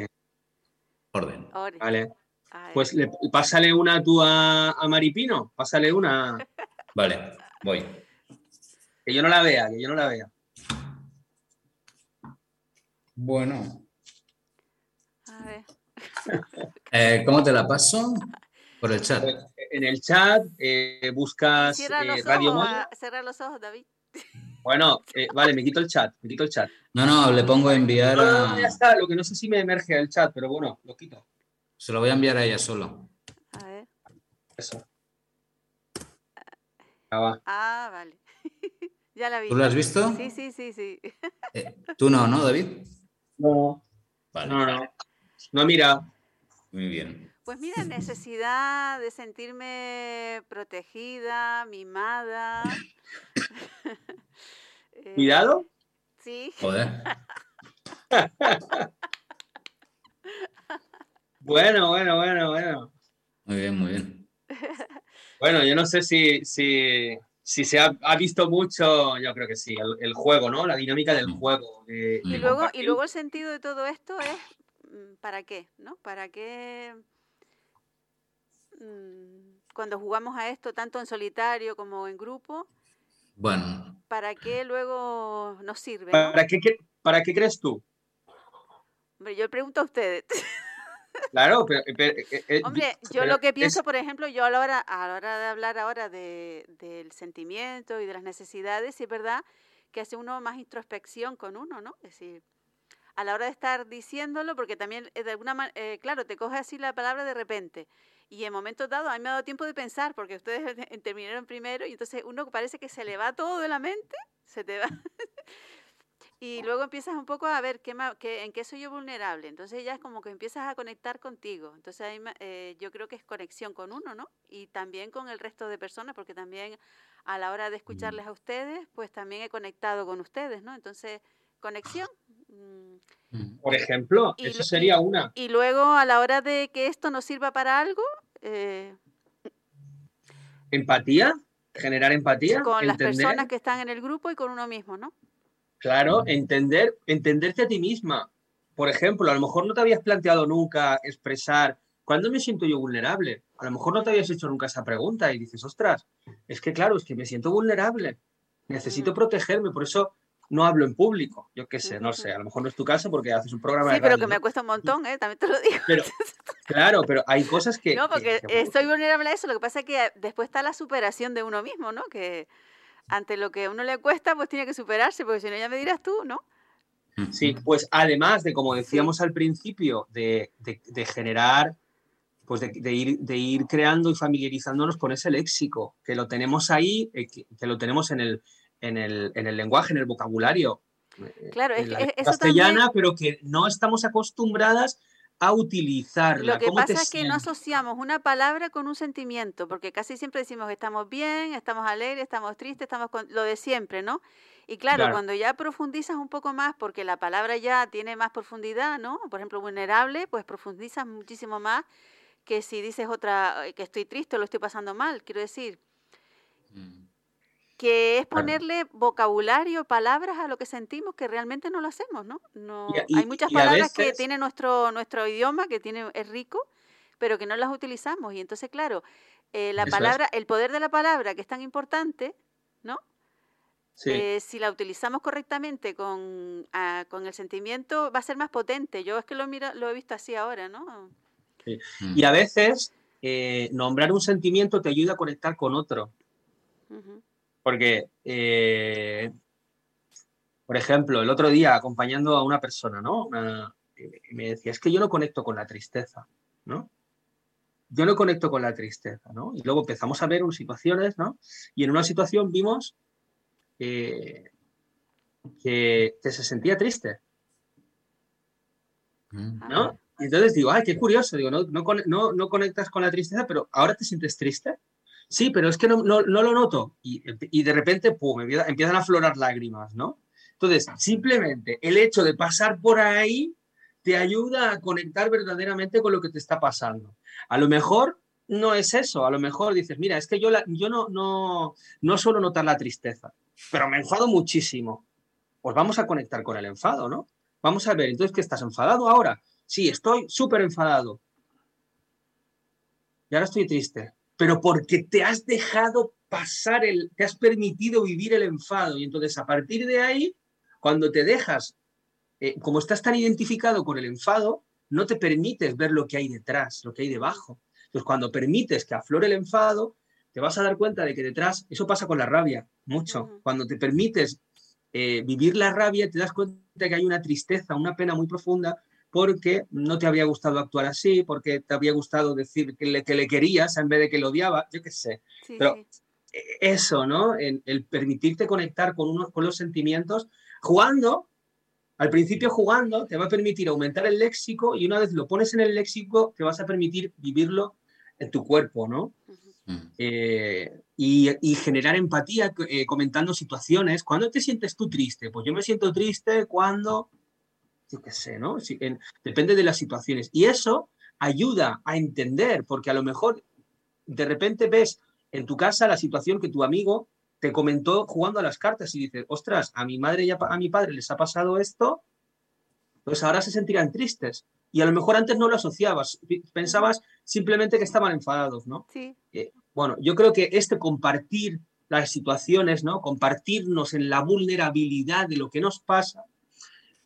Orden. Vale. Pues le, pásale una tú a, a, Maripino, pásale una. Vale, voy. Que yo no la vea, que yo no la vea. Bueno. A ver. Eh, ¿Cómo te la paso? Por el chat. En el chat eh, buscas eh, los Radio ojos, Moya. ah, Cierra los ojos, David. Bueno, eh, vale, me quito el chat, me quito el chat. No, no, le pongo a enviar No, no, a... no, ya está, lo que no sé si me emerge el chat, pero bueno, lo quito. Se lo voy a enviar a ella solo. A ver. Eso. Ya va. Ah, vale. ya la vi. ¿Tú lo has visto? Sí, sí, sí, sí. Eh, Tú no, ¿no, David? No, Vale. no, no. No, mira, Muy bien. Pues mira, necesidad de sentirme protegida, mimada. Eh, cuidado. Sí. Joder. Bueno, bueno, bueno, bueno. Muy bien, muy bien. Bueno, yo no sé si, si, si se ha, ha visto mucho, yo creo que sí, el, el juego, ¿no? La dinámica del Mm. juego. Y luego, y luego el sentido de todo esto es ¿para qué? ¿No? ¿Para qué mm, cuando jugamos a esto tanto en solitario como en grupo? Bueno, ¿Para qué luego nos sirve? ¿no? ¿Para qué, qué- ¿Para qué crees tú? Hombre, yo le pregunto a ustedes. Claro, pero... pero, eh, eh, Hombre, yo pero lo que es- pienso, por ejemplo, yo a la hora, a la hora de hablar ahora de, del sentimiento y de las necesidades, sí es verdad que hace uno más introspección con uno, ¿no? Es decir, a la hora de estar diciéndolo, porque también de alguna manera, eh, claro, te coge así la palabra de repente. Y en momentos dados, a mí me ha dado tiempo de pensar, porque ustedes terminaron primero, y entonces uno parece que se le va todo de la mente, se te va. y luego empiezas un poco a ver qué, qué, en qué soy yo vulnerable. Entonces ya es como que empiezas a conectar contigo. Entonces ahí, eh, yo creo que es conexión con uno, ¿no? Y también con el resto de personas, porque también a la hora de escucharles a ustedes, pues también he conectado con ustedes, ¿no? Entonces, conexión. Mm. Por ejemplo, eso sería una. Y luego a la hora de que esto nos sirva para algo. Eh, empatía, generar empatía. Con las personas que están en el grupo y con uno mismo, ¿no? Claro, entender, entenderte a ti misma. Por ejemplo, a lo mejor no te habías planteado nunca expresar ¿cuándo me siento yo vulnerable? A lo mejor no te habías hecho nunca esa pregunta y dices, ostras, es que claro, es que me siento vulnerable, necesito protegerme, por eso no hablo en público, yo qué sé, no sé, a lo mejor no es tu caso porque haces un programa sí, pero que me cuesta un montón, ¿eh? también te lo digo. claro, pero hay cosas que... No, porque estoy vulnerable a eso, lo que pasa es que después está la superación de uno mismo, ¿no? Que ante lo que a uno le cuesta, pues tiene que superarse, porque si no ya me dirás tú, ¿no? Sí, pues además de, como decíamos al principio, de, de generar pues de, ir, de ir creando y familiarizándonos con ese léxico, que lo tenemos ahí, eh, que, lo tenemos en el, en el, en el lenguaje, en el vocabulario. Eh, claro, es, castellana, pero que no estamos acostumbradas a utilizarla. Lo que pasa es que no asociamos una palabra con un sentimiento, porque casi siempre decimos que estamos bien, estamos alegres, estamos tristes, estamos con lo de siempre, ¿no? Y claro, cuando ya profundizas un poco más, porque la palabra ya tiene más profundidad, ¿no? Por ejemplo, vulnerable, pues profundizas muchísimo más que si dices otra, que estoy triste o lo estoy pasando mal, quiero decir. Mm. Que es ponerle vocabulario, palabras a lo que sentimos que realmente no lo hacemos, ¿no? no hay muchas palabras que tiene nuestro, nuestro idioma, que tiene, es rico, pero que no las utilizamos. Y entonces, claro, eh, la palabra, el poder de la palabra, que es tan importante, ¿no? Eh, si la utilizamos correctamente con, ah, con el sentimiento, va a ser más potente. Yo es que lo, miro, lo he visto así ahora, ¿no? Mm. Y a veces eh, nombrar un sentimiento te ayuda a conectar con otro. Porque, eh, por ejemplo, el otro día acompañando a una persona, ¿no? me decía, es que yo no conecto con la tristeza, ¿no? Yo no conecto con la tristeza, ¿no? Y luego empezamos a ver unas situaciones, ¿no? Y en una situación vimos que, que se sentía triste, mm. ¿no? Y entonces digo, ay, qué curioso, digo, no, no, no, conectas con la tristeza, pero ahora te sientes triste. Sí, pero es que no, no, lo noto. Y, y, de repente, pum, empiezan a aflorar lágrimas, ¿no? Entonces, simplemente el hecho de pasar por ahí te ayuda a conectar verdaderamente con lo que te está pasando. A lo mejor no es eso, a lo mejor dices, mira, es que yo, la, yo no, no, no suelo notar la tristeza, pero me enfado muchísimo. Pues vamos a conectar con el enfado, ¿no? Vamos a ver, entonces, ¿qué estás enfadado ahora? Sí, estoy súper enfadado. Y ahora estoy triste. Pero porque te has dejado pasar el, te has permitido vivir el enfado. Y entonces a partir de ahí, cuando te dejas, eh, como estás tan identificado con el enfado, no te permites ver lo que hay detrás, lo que hay debajo. Entonces cuando permites que aflore el enfado, te vas a dar cuenta de que detrás, eso pasa con la rabia, mucho. Cuando te permites eh, vivir la rabia, te das cuenta que hay una tristeza, una pena muy profunda porque no te había gustado actuar así, porque te había gustado decir que le, que le querías en vez de que lo odiaba, yo qué sé. Pero e, eso, ¿no? El, permitirte conectar con, uno, con los sentimientos, jugando, al principio jugando, te va a permitir aumentar el léxico y una vez lo pones en el léxico, te vas a permitir vivirlo en tu cuerpo, ¿no? Mm. Eh, y, y, generar empatía eh, comentando situaciones. ¿Cuándo te sientes tú triste? Pues yo me siento triste cuando yo qué sé, ¿no? depende de las situaciones. Y eso ayuda a entender, porque a lo mejor de repente ves en tu casa la situación que tu amigo te comentó jugando a las cartas y dices, ostras, a mi madre y a mi padre les ha pasado esto, pues ahora se sentirán tristes. Y a lo mejor antes no lo asociabas, pensabas simplemente que estaban enfadados, ¿no? Sí. Eh, bueno, yo creo que este compartir las situaciones, ¿no? Compartirnos en la vulnerabilidad de lo que nos pasa,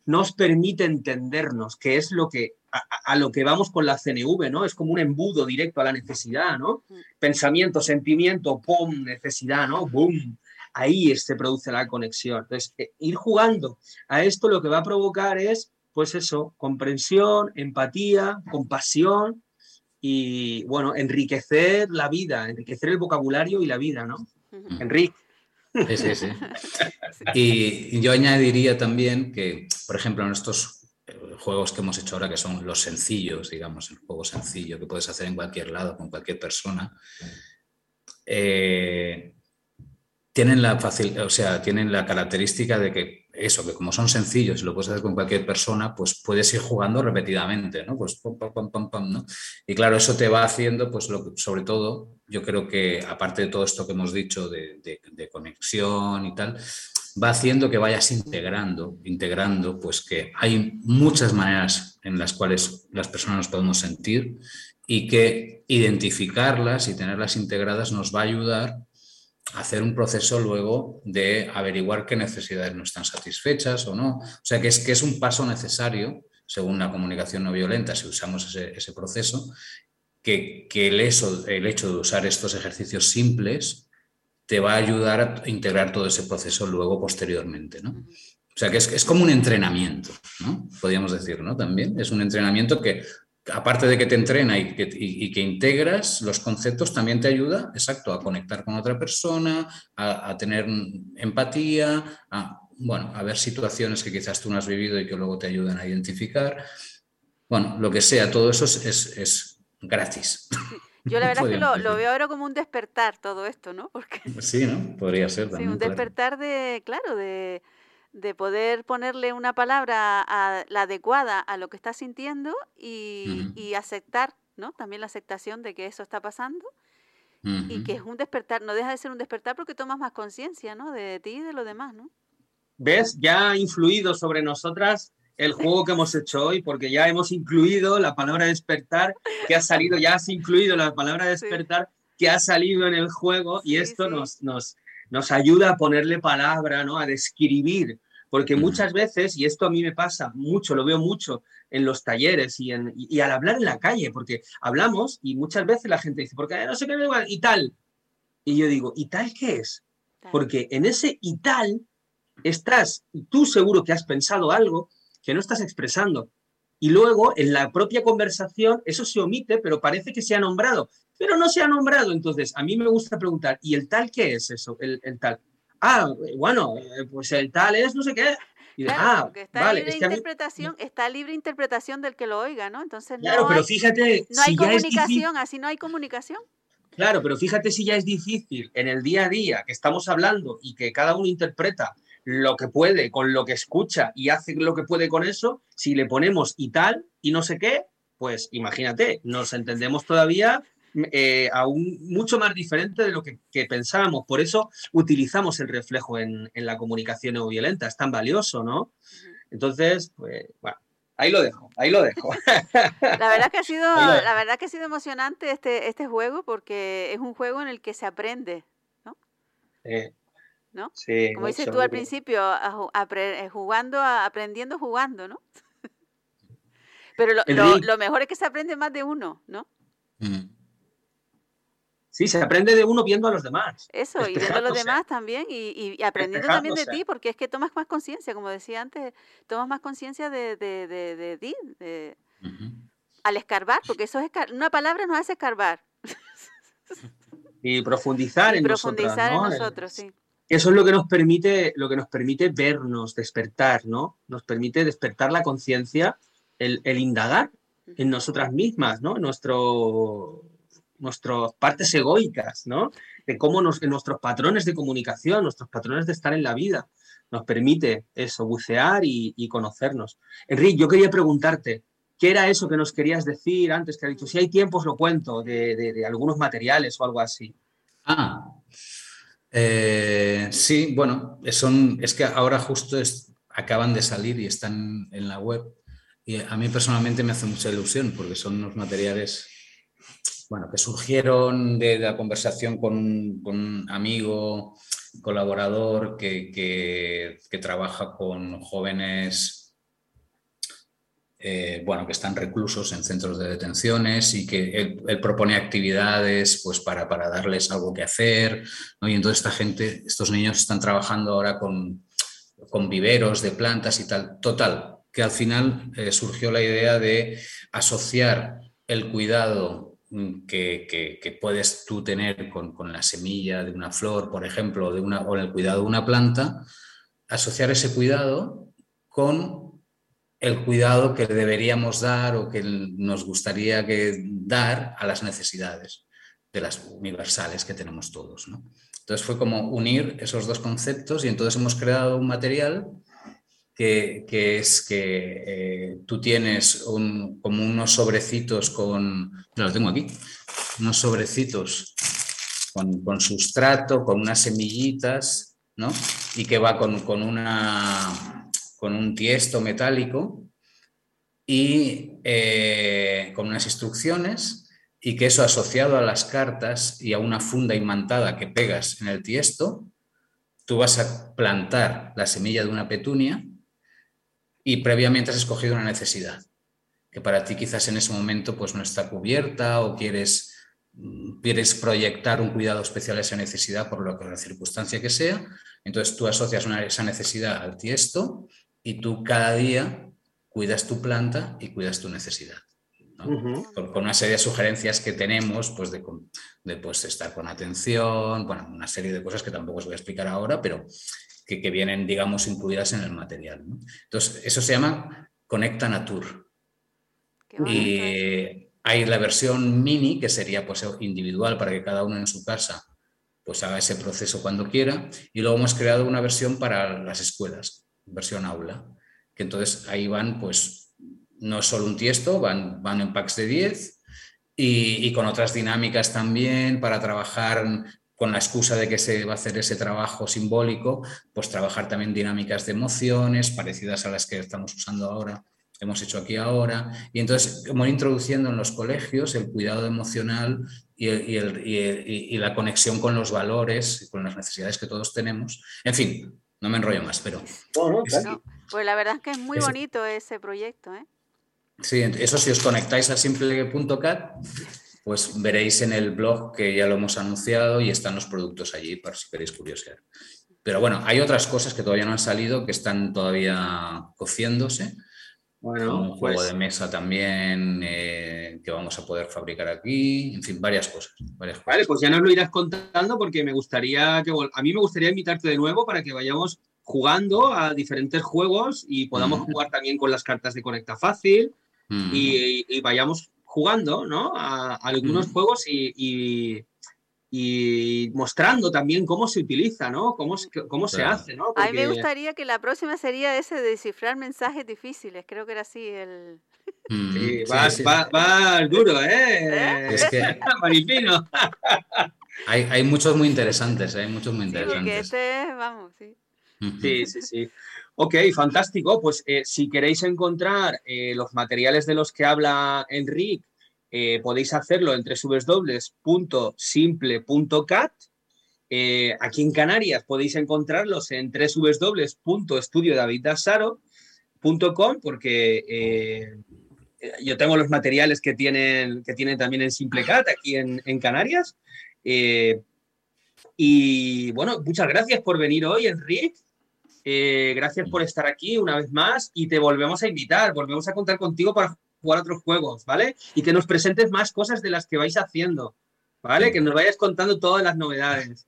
nos permite entendernos, que es lo que a, lo que vamos con la CNV, ¿no? Es como un embudo directo a la necesidad, ¿no? Pensamiento, sentimiento, ¡pum! Necesidad, ¿no? ¡Bum! Ahí se produce la conexión. Entonces, eh, ir jugando a esto lo que va a provocar es pues eso, comprensión, empatía, compasión y, bueno, enriquecer la vida, enriquecer el vocabulario y la vida, ¿no? Enrique. Sí, sí, sí. Y yo añadiría también que, por ejemplo, en estos eh, juegos que hemos hecho ahora, que son los sencillos, digamos, el juego sencillo que puedes hacer en cualquier lado, con cualquier persona, eh, tienen la fácil, o sea, tienen la característica de que eso, que como son sencillos y lo puedes hacer con cualquier persona, pues puedes ir jugando repetidamente, ¿no? Pues pam, pam, pam, pam, ¿no? Y claro, eso te va haciendo, pues lo, sobre todo, yo creo que aparte de todo esto que hemos dicho de, de, conexión y tal, va haciendo que vayas integrando, integrando, pues que hay muchas maneras en las cuales las personas nos podemos sentir y que identificarlas y tenerlas integradas nos va a ayudar hacer un proceso luego de averiguar qué necesidades no están satisfechas o no. O sea, que es, que es un paso necesario, según la comunicación no violenta, si usamos ese, proceso, que, el, eso, el hecho de usar estos ejercicios simples te va a ayudar a integrar todo ese proceso luego posteriormente, ¿no? O sea, que es, es como un entrenamiento, ¿no? Podríamos decir, ¿no? También es un entrenamiento que aparte de que te entrena y que, integras los conceptos, también te ayuda, exacto, a conectar con otra persona, a, tener empatía, a, bueno, a ver situaciones que quizás tú no has vivido y que luego te ayudan a identificar. Bueno, lo que sea, todo eso es, gratis. Yo la verdad es que lo, veo ahora como un despertar todo esto, ¿no? Porque... Sí, ¿no? Podría ser también. Sí, un despertar de, claro, de, de poder ponerle una palabra a la adecuada a lo que está sintiendo y, aceptar, ¿no? También la aceptación de que eso está pasando y que es un despertar, no deja de ser un despertar porque tomas más conciencia, ¿no? De ti y de lo demás, ¿no? ¿Ves? Ya ha influido sobre nosotras el juego que hemos hecho hoy, porque ya hemos incluido la palabra despertar que ha salido, ya has incluido la palabra despertar que ha salido en el juego y esto Nos, nos, nos ayuda a ponerle palabra, ¿no? A describir, porque muchas veces, y esto a mí me pasa mucho, lo veo mucho en los talleres y, en, y, al hablar en la calle, porque hablamos y muchas veces la gente dice, porque no sé qué, y tal. Y yo digo, ¿y tal qué es? Porque en ese y tal estás, tú seguro que has pensado algo que no estás expresando. Y luego en la propia conversación eso se omite, pero parece que se ha nombrado pero no se ha nombrado. Entonces, a mí me gusta preguntar, ¿y el tal qué es eso? El, tal. Ah, bueno, eh, pues el tal es no sé qué. ah, está libre interpretación, está libre interpretación del que lo oiga, ¿no? Entonces no claro, pero fíjate, no hay comunicación, así no hay comunicación. Claro, pero fíjate si ya es difícil en el día a día que estamos hablando y que cada uno interpreta lo que puede con lo que escucha y hace lo que puede con eso, si le ponemos y tal y no sé qué, pues imagínate, nos entendemos todavía eh, aún mucho más diferente de lo que, pensábamos. Por eso utilizamos el reflejo en, la comunicación no violenta, es tan valioso, ¿no? Entonces, pues, bueno, ahí lo dejo, ahí lo dejo. La verdad que ha sido, la verdad que ha sido emocionante este, este juego porque es un juego en el que se aprende, ¿no? ¿No? Sí, Como dices tú al principio, eh, jugando, aprendiendo jugando, ¿no? Pero lo, mejor es que se aprende más de uno, ¿no? Sí, se aprende de uno viendo a los demás. Eso, y viendo a los demás también, y, aprendiendo también de ti, porque es que tomas más conciencia, como decía antes, tomas más conciencia de, de, de, ti, al escarbar, porque eso es una palabra nos hace escarbar. Y profundizar en profundizar nosotros. En nosotros sí. Eso es lo que nos permite, lo que nos permite vernos, despertar, ¿no? Nos permite despertar la conciencia, el, el, indagar en nosotras mismas, ¿no? Nuestro nuestras partes egoicas, ¿no? De cómo nos, nuestros patrones de comunicación, nuestros patrones de estar en la vida, nos permite eso, bucear y, conocernos. Enrique, yo quería preguntarte, ¿qué era eso que nos querías decir antes? Que has dicho, si hay tiempo os lo cuento, de, algunos materiales o algo así. Ah, eh, sí, bueno, son, es que ahora justo acaban de salir y están en la web. Y a mí personalmente me hace mucha ilusión porque son unos materiales bueno, que surgieron de, la conversación con un, amigo, colaborador que, trabaja con jóvenes eh, bueno, que están reclusos en centros de detenciones y que él, propone actividades pues, para, darles algo que hacer. Y entonces esta gente, estos niños están trabajando ahora con, con viveros de plantas y tal. Total, que al final eh, surgió la idea de asociar el cuidado mm, que, puedes tú tener con, la semilla de una flor, por ejemplo, de una, o el cuidado de una planta, asociar ese cuidado con el cuidado que deberíamos dar o que nos gustaría que dar a las necesidades de las universales que tenemos todos. Entonces fue como unir esos dos conceptos y entonces hemos creado un material que, es que eh, tú tienes como unos sobrecitos con, yo lo tengo aquí, unos sobrecitos con, sustrato, con unas semillitas, ¿no? Y que va con, una, con un tiesto metálico y eh, con unas instrucciones y que eso asociado a las cartas y a una funda imantada que pegas en el tiesto, tú vas a plantar la semilla de una petunia y previamente has escogido una necesidad, que para ti quizás en ese momento pues no está cubierta o quieres, mm, quieres proyectar un cuidado especial a esa necesidad por lo que la circunstancia que sea. Entonces tú asocias esa necesidad al tiesto y tú cada día cuidas tu planta y cuidas tu necesidad con, una serie de sugerencias que tenemos, pues de, de pues, estar con atención, bueno, una serie de cosas que tampoco os voy a explicar ahora, pero que, que vienen, digamos, incluidas en el material. Entonces, eso se llama Conecta Nature. Y hay la versión mini, que sería pues, individual para que cada uno en su casa pues haga ese proceso cuando quiera. Y luego hemos creado una versión para las escuelas, versión aula, que entonces ahí van pues no es solo un tiesto, van, van en packs de 10 y, con otras dinámicas también para trabajar con la excusa de que se va a hacer ese trabajo simbólico, pues trabajar también dinámicas de emociones parecidas a las que estamos usando ahora, hemos hecho aquí ahora. Y entonces, como introduciendo en los colegios el cuidado emocional y, y, la conexión con los valores y con las necesidades que todos tenemos. En fin, no me enrollo más, pero... pues la verdad es que es muy bonito ese proyecto, ¿eh? Sí, eso si os conectáis a simple.cat, pues veréis en el blog que ya lo hemos anunciado y están los productos allí para si queréis curiosear. Pero bueno, hay otras cosas que todavía no han salido, que están todavía cociéndose. Bueno, un juego pues de mesa también eh, que vamos a poder fabricar aquí, en fin, varias cosas, Vale, pues ya nos lo irás contando porque me gustaría que a mí me gustaría invitarte de nuevo para que vayamos jugando a diferentes juegos y podamos jugar también con las cartas de Conecta Fácil y, vayamos jugando ¿no? a, algunos juegos y, y, mostrando también cómo se utiliza, ¿no? cómo, cómo se hace. ¿no? A mí me gustaría que la próxima sería ese de descifrar mensajes difíciles, creo que era así el... Sí, va, Va, va, duro, ¿eh? Es que... Marifino. hay, hay muchos muy interesantes, hay muchos muy interesantes. Sí, este, vamos, sí. Sí, sí, sí. Ok, fantástico. Pues eh, si queréis encontrar eh, los materiales de los que habla Enrique, eh, podéis hacerlo en www.simple.cat. aquí en Canarias podéis encontrarlos en www.estudiodaviddasaro.com porque yo tengo los materiales que tienen, que tienen también en SimpleCat aquí en, en Canarias. y bueno, muchas gracias por venir hoy, Enrique. Eh, gracias por estar aquí una vez más y te volvemos a invitar, volvemos a contar contigo para jugar otros juegos, ¿vale? Y que nos presentes más cosas de las que vais haciendo, ¿vale? Que nos vayas contando todas las novedades.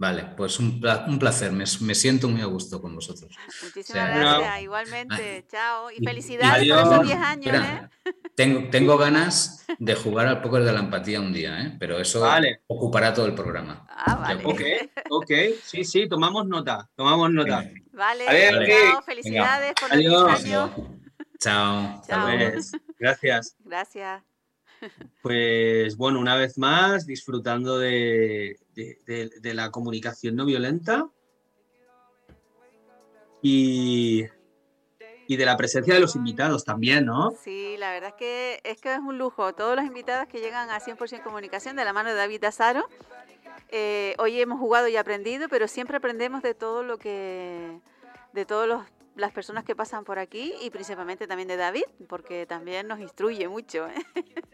Vale, pues un, placer, me, siento muy a gusto con vosotros. Muchísimas gracias, igualmente, chao. Y felicidades por esos 10 años, ¿eh? Tengo, tengo, ganas de jugar al póker de la empatía un día, ¿eh? pero eso ocupará todo el programa. Ah, vale. Ok, ok, sí, sí, tomamos nota, tomamos nota. Vale, chao, felicidades por los años. Chao. chao. Gracias. Gracias. Pues bueno, una vez más, disfrutando de, la comunicación no violenta y, y, de la presencia de los invitados también, ¿no? Sí, la verdad es que es, que es un lujo. Todos los invitados que llegan a 100% comunicación de la mano de David Azaro. Eh, hoy hemos jugado y aprendido, pero siempre aprendemos de todo lo que, de todos los las personas que pasan por aquí y principalmente también de David, porque también nos instruye mucho. ¿eh?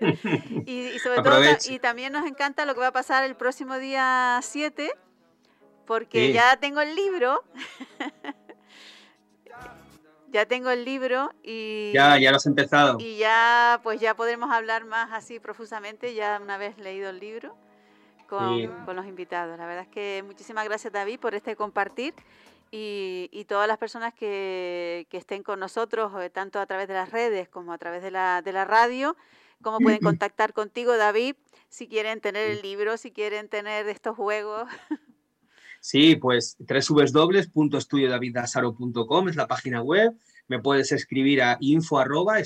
y, sobre todo, y también nos encanta lo que va a pasar el próximo día 7, porque ya tengo el libro. ya tengo el libro y... Ya, ya lo has empezado. Y ya, pues ya podremos hablar más así profusamente, ya una vez leído el libro, con, con los invitados. La verdad es que muchísimas gracias David por este compartir y, y todas las personas que, que, estén con nosotros, eh, tanto a través de las redes como a través de la, de la radio, cómo pueden contactar contigo, David, si quieren tener el libro, si quieren tener estos juegos. Sí, pues www.estudiodaviddasaro.com es la página web. Me puedes escribir a info arroba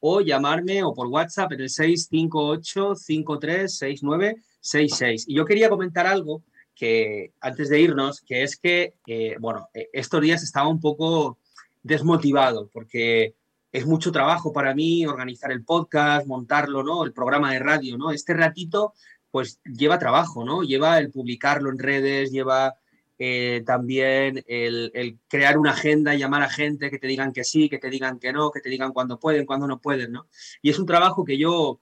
o llamarme o por WhatsApp en el 658 536966. Y yo quería comentar algo que antes de irnos, que es que, eh, bueno, eh, estos días estaba un poco desmotivado porque es mucho trabajo para mí organizar el podcast, montarlo, ¿no? El programa de radio, ¿no? Este ratito, pues lleva trabajo, ¿no? Lleva el publicarlo en redes, lleva eh, también el, crear una agenda, llamar a gente que te digan que sí, que te digan que no, que te digan cuándo pueden, cuándo no pueden, ¿no? Y es un trabajo que yo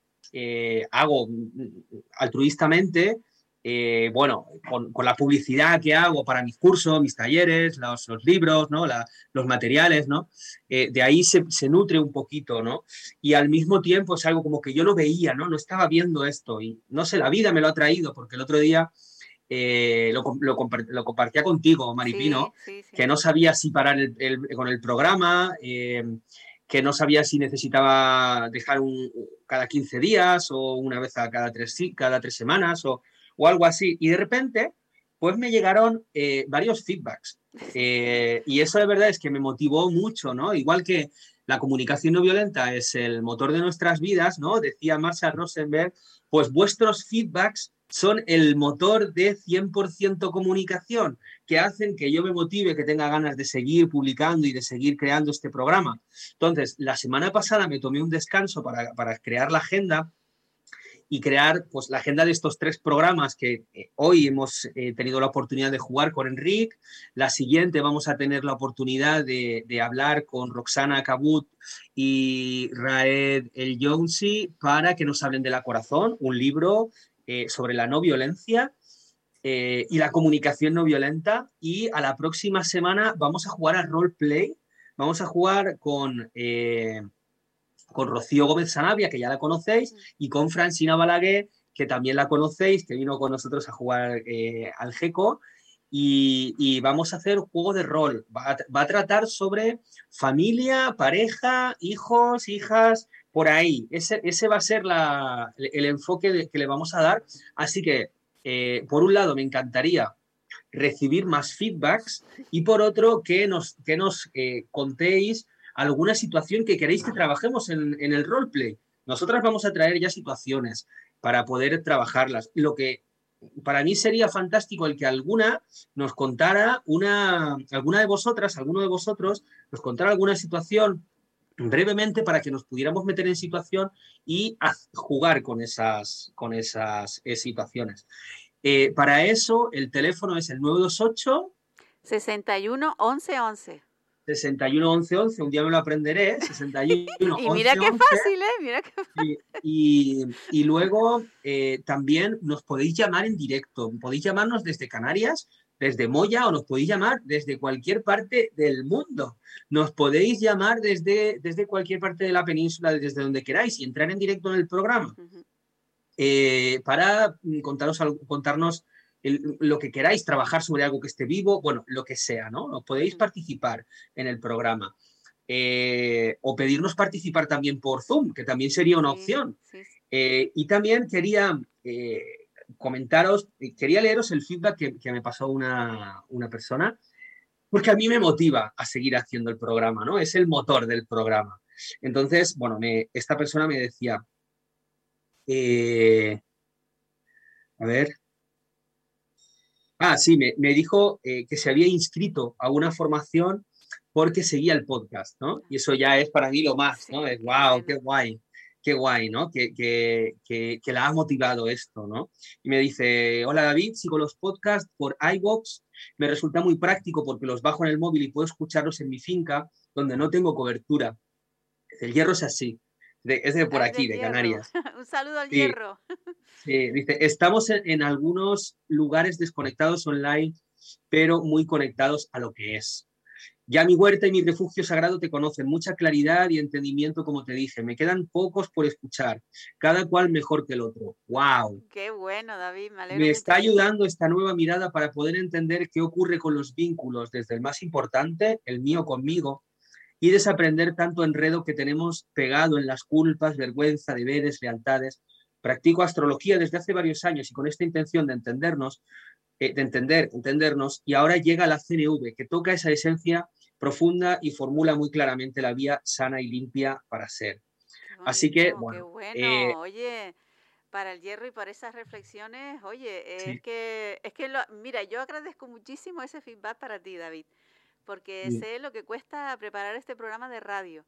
hago altruistamente, eh, bueno, con, la publicidad que hago para mis cursos, mis talleres, los, libros, ¿no? los materiales, ¿no? Eh, de ahí se, nutre un poquito, ¿no? Y al mismo tiempo es algo como que yo no veía, ¿no? No estaba viendo esto y no sé, la vida me lo ha traído porque el otro día eh, lo, lo, compartía contigo, Maripino, que no sabía si parar con el programa, que no sabía si necesitaba dejar un, cada 15 días o una vez a cada tres, cada tres semanas o o algo así. Y de repente, pues me llegaron eh, varios feedbacks. Eh, y eso de verdad es que me motivó mucho, ¿no? Igual que la comunicación no violenta es el motor de nuestras vidas, ¿no? Decía Marshall Rosenberg, pues vuestros feedbacks son el motor de 100% comunicación que hacen que yo me motive, que tenga ganas de seguir publicando y de seguir creando este programa. Entonces, la semana pasada me tomé un descanso para, para crear la agenda y crear pues, la agenda de estos tres programas que eh, hoy hemos eh, tenido la oportunidad de jugar con Enric. La siguiente vamos a tener la oportunidad de, hablar con Roxana Cabut y Raed El Jonsi para que nos hablen de La Corazón, un libro eh, sobre la no violencia. y la comunicación no violenta. Y a la próxima semana vamos a jugar a roleplay. Vamos a jugar con con Rocío Gómez Sanabria, que ya la conocéis, y con Francina Balaguer, que también la conocéis, que vino con nosotros a jugar eh, al GECO. Y, vamos a hacer un juego de rol. Va a, tratar sobre familia, pareja, hijos, hijas, por ahí. Ese, ese va a ser la, el enfoque que le vamos a dar. Así que, eh, por un lado, me encantaría recibir más feedbacks y por otro, que nos, que nos eh, contéis alguna situación que queréis que trabajemos en, el roleplay. Nosotras vamos a traer ya situaciones para poder trabajarlas. Lo que para mí sería fantástico el que alguna nos contara una, alguna de vosotras, alguno de vosotros, nos contara alguna situación brevemente para que nos pudiéramos meter en situación y jugar con esas, con esas eh, situaciones. Eh, para eso, el teléfono es el 928 61 11 11. 61 11 11, un día me lo aprenderé, 61 Y mira qué fácil, ¿eh? Mira qué fácil. Y, y, luego eh, también nos podéis llamar en directo, podéis llamarnos desde Canarias, desde Moya o nos podéis llamar desde cualquier parte del mundo. Nos podéis llamar desde, desde cualquier parte de la península, desde donde queráis y entrar en directo en el programa. Eh, para contaros, contarnos lo que queráis, trabajar sobre algo que esté vivo, bueno, lo que sea, ¿no? Podéis participar en el programa. Eh, o pedirnos participar también por Zoom, que también sería una opción. Eh, y también quería eh, comentaros, quería leeros el feedback que, me pasó una, una, persona, porque a mí me motiva a seguir haciendo el programa, ¿no? Es el motor del programa. Entonces, bueno, me, esta persona me decía, a ver, Ah, sí, me, dijo eh, que se había inscrito a una formación porque seguía el podcast, ¿no? Y eso ya es para mí lo más, ¿no? Es wow, qué guay, qué guay, ¿no? Que, que, que, la ha motivado esto, ¿no? Y me dice, hola David, sigo los podcasts por iVoox, me resulta muy práctico porque los bajo en el móvil y puedo escucharlos en mi finca donde no tengo cobertura. El hierro es así, es de por aquí, de Canarias. Un saludo al hierro. Sí, dice, estamos en, algunos lugares desconectados online, pero muy conectados a lo que es. Ya mi huerta y mi refugio sagrado te conocen, mucha claridad y entendimiento, como te dije. Me quedan pocos por escuchar, cada cual mejor que el otro. ¡Wow! Qué bueno, David. Me, me está ayudando esta nueva mirada para poder entender qué ocurre con los vínculos, desde el más importante, el mío conmigo, y desaprender tanto enredo que tenemos pegado en las culpas, vergüenza, deberes, lealtades. Practico astrología desde hace varios años y con esta intención de entendernos, eh, de entender, entendernos, y ahora llega la CNV, que toca esa esencia profunda y formula muy claramente la vía sana y limpia para ser. Así que, bueno. bueno. Eh, oye, para el hierro y para esas reflexiones, oye, es que, es que mira, yo agradezco muchísimo ese feedback para ti, David porque sé lo que cuesta preparar este programa de radio.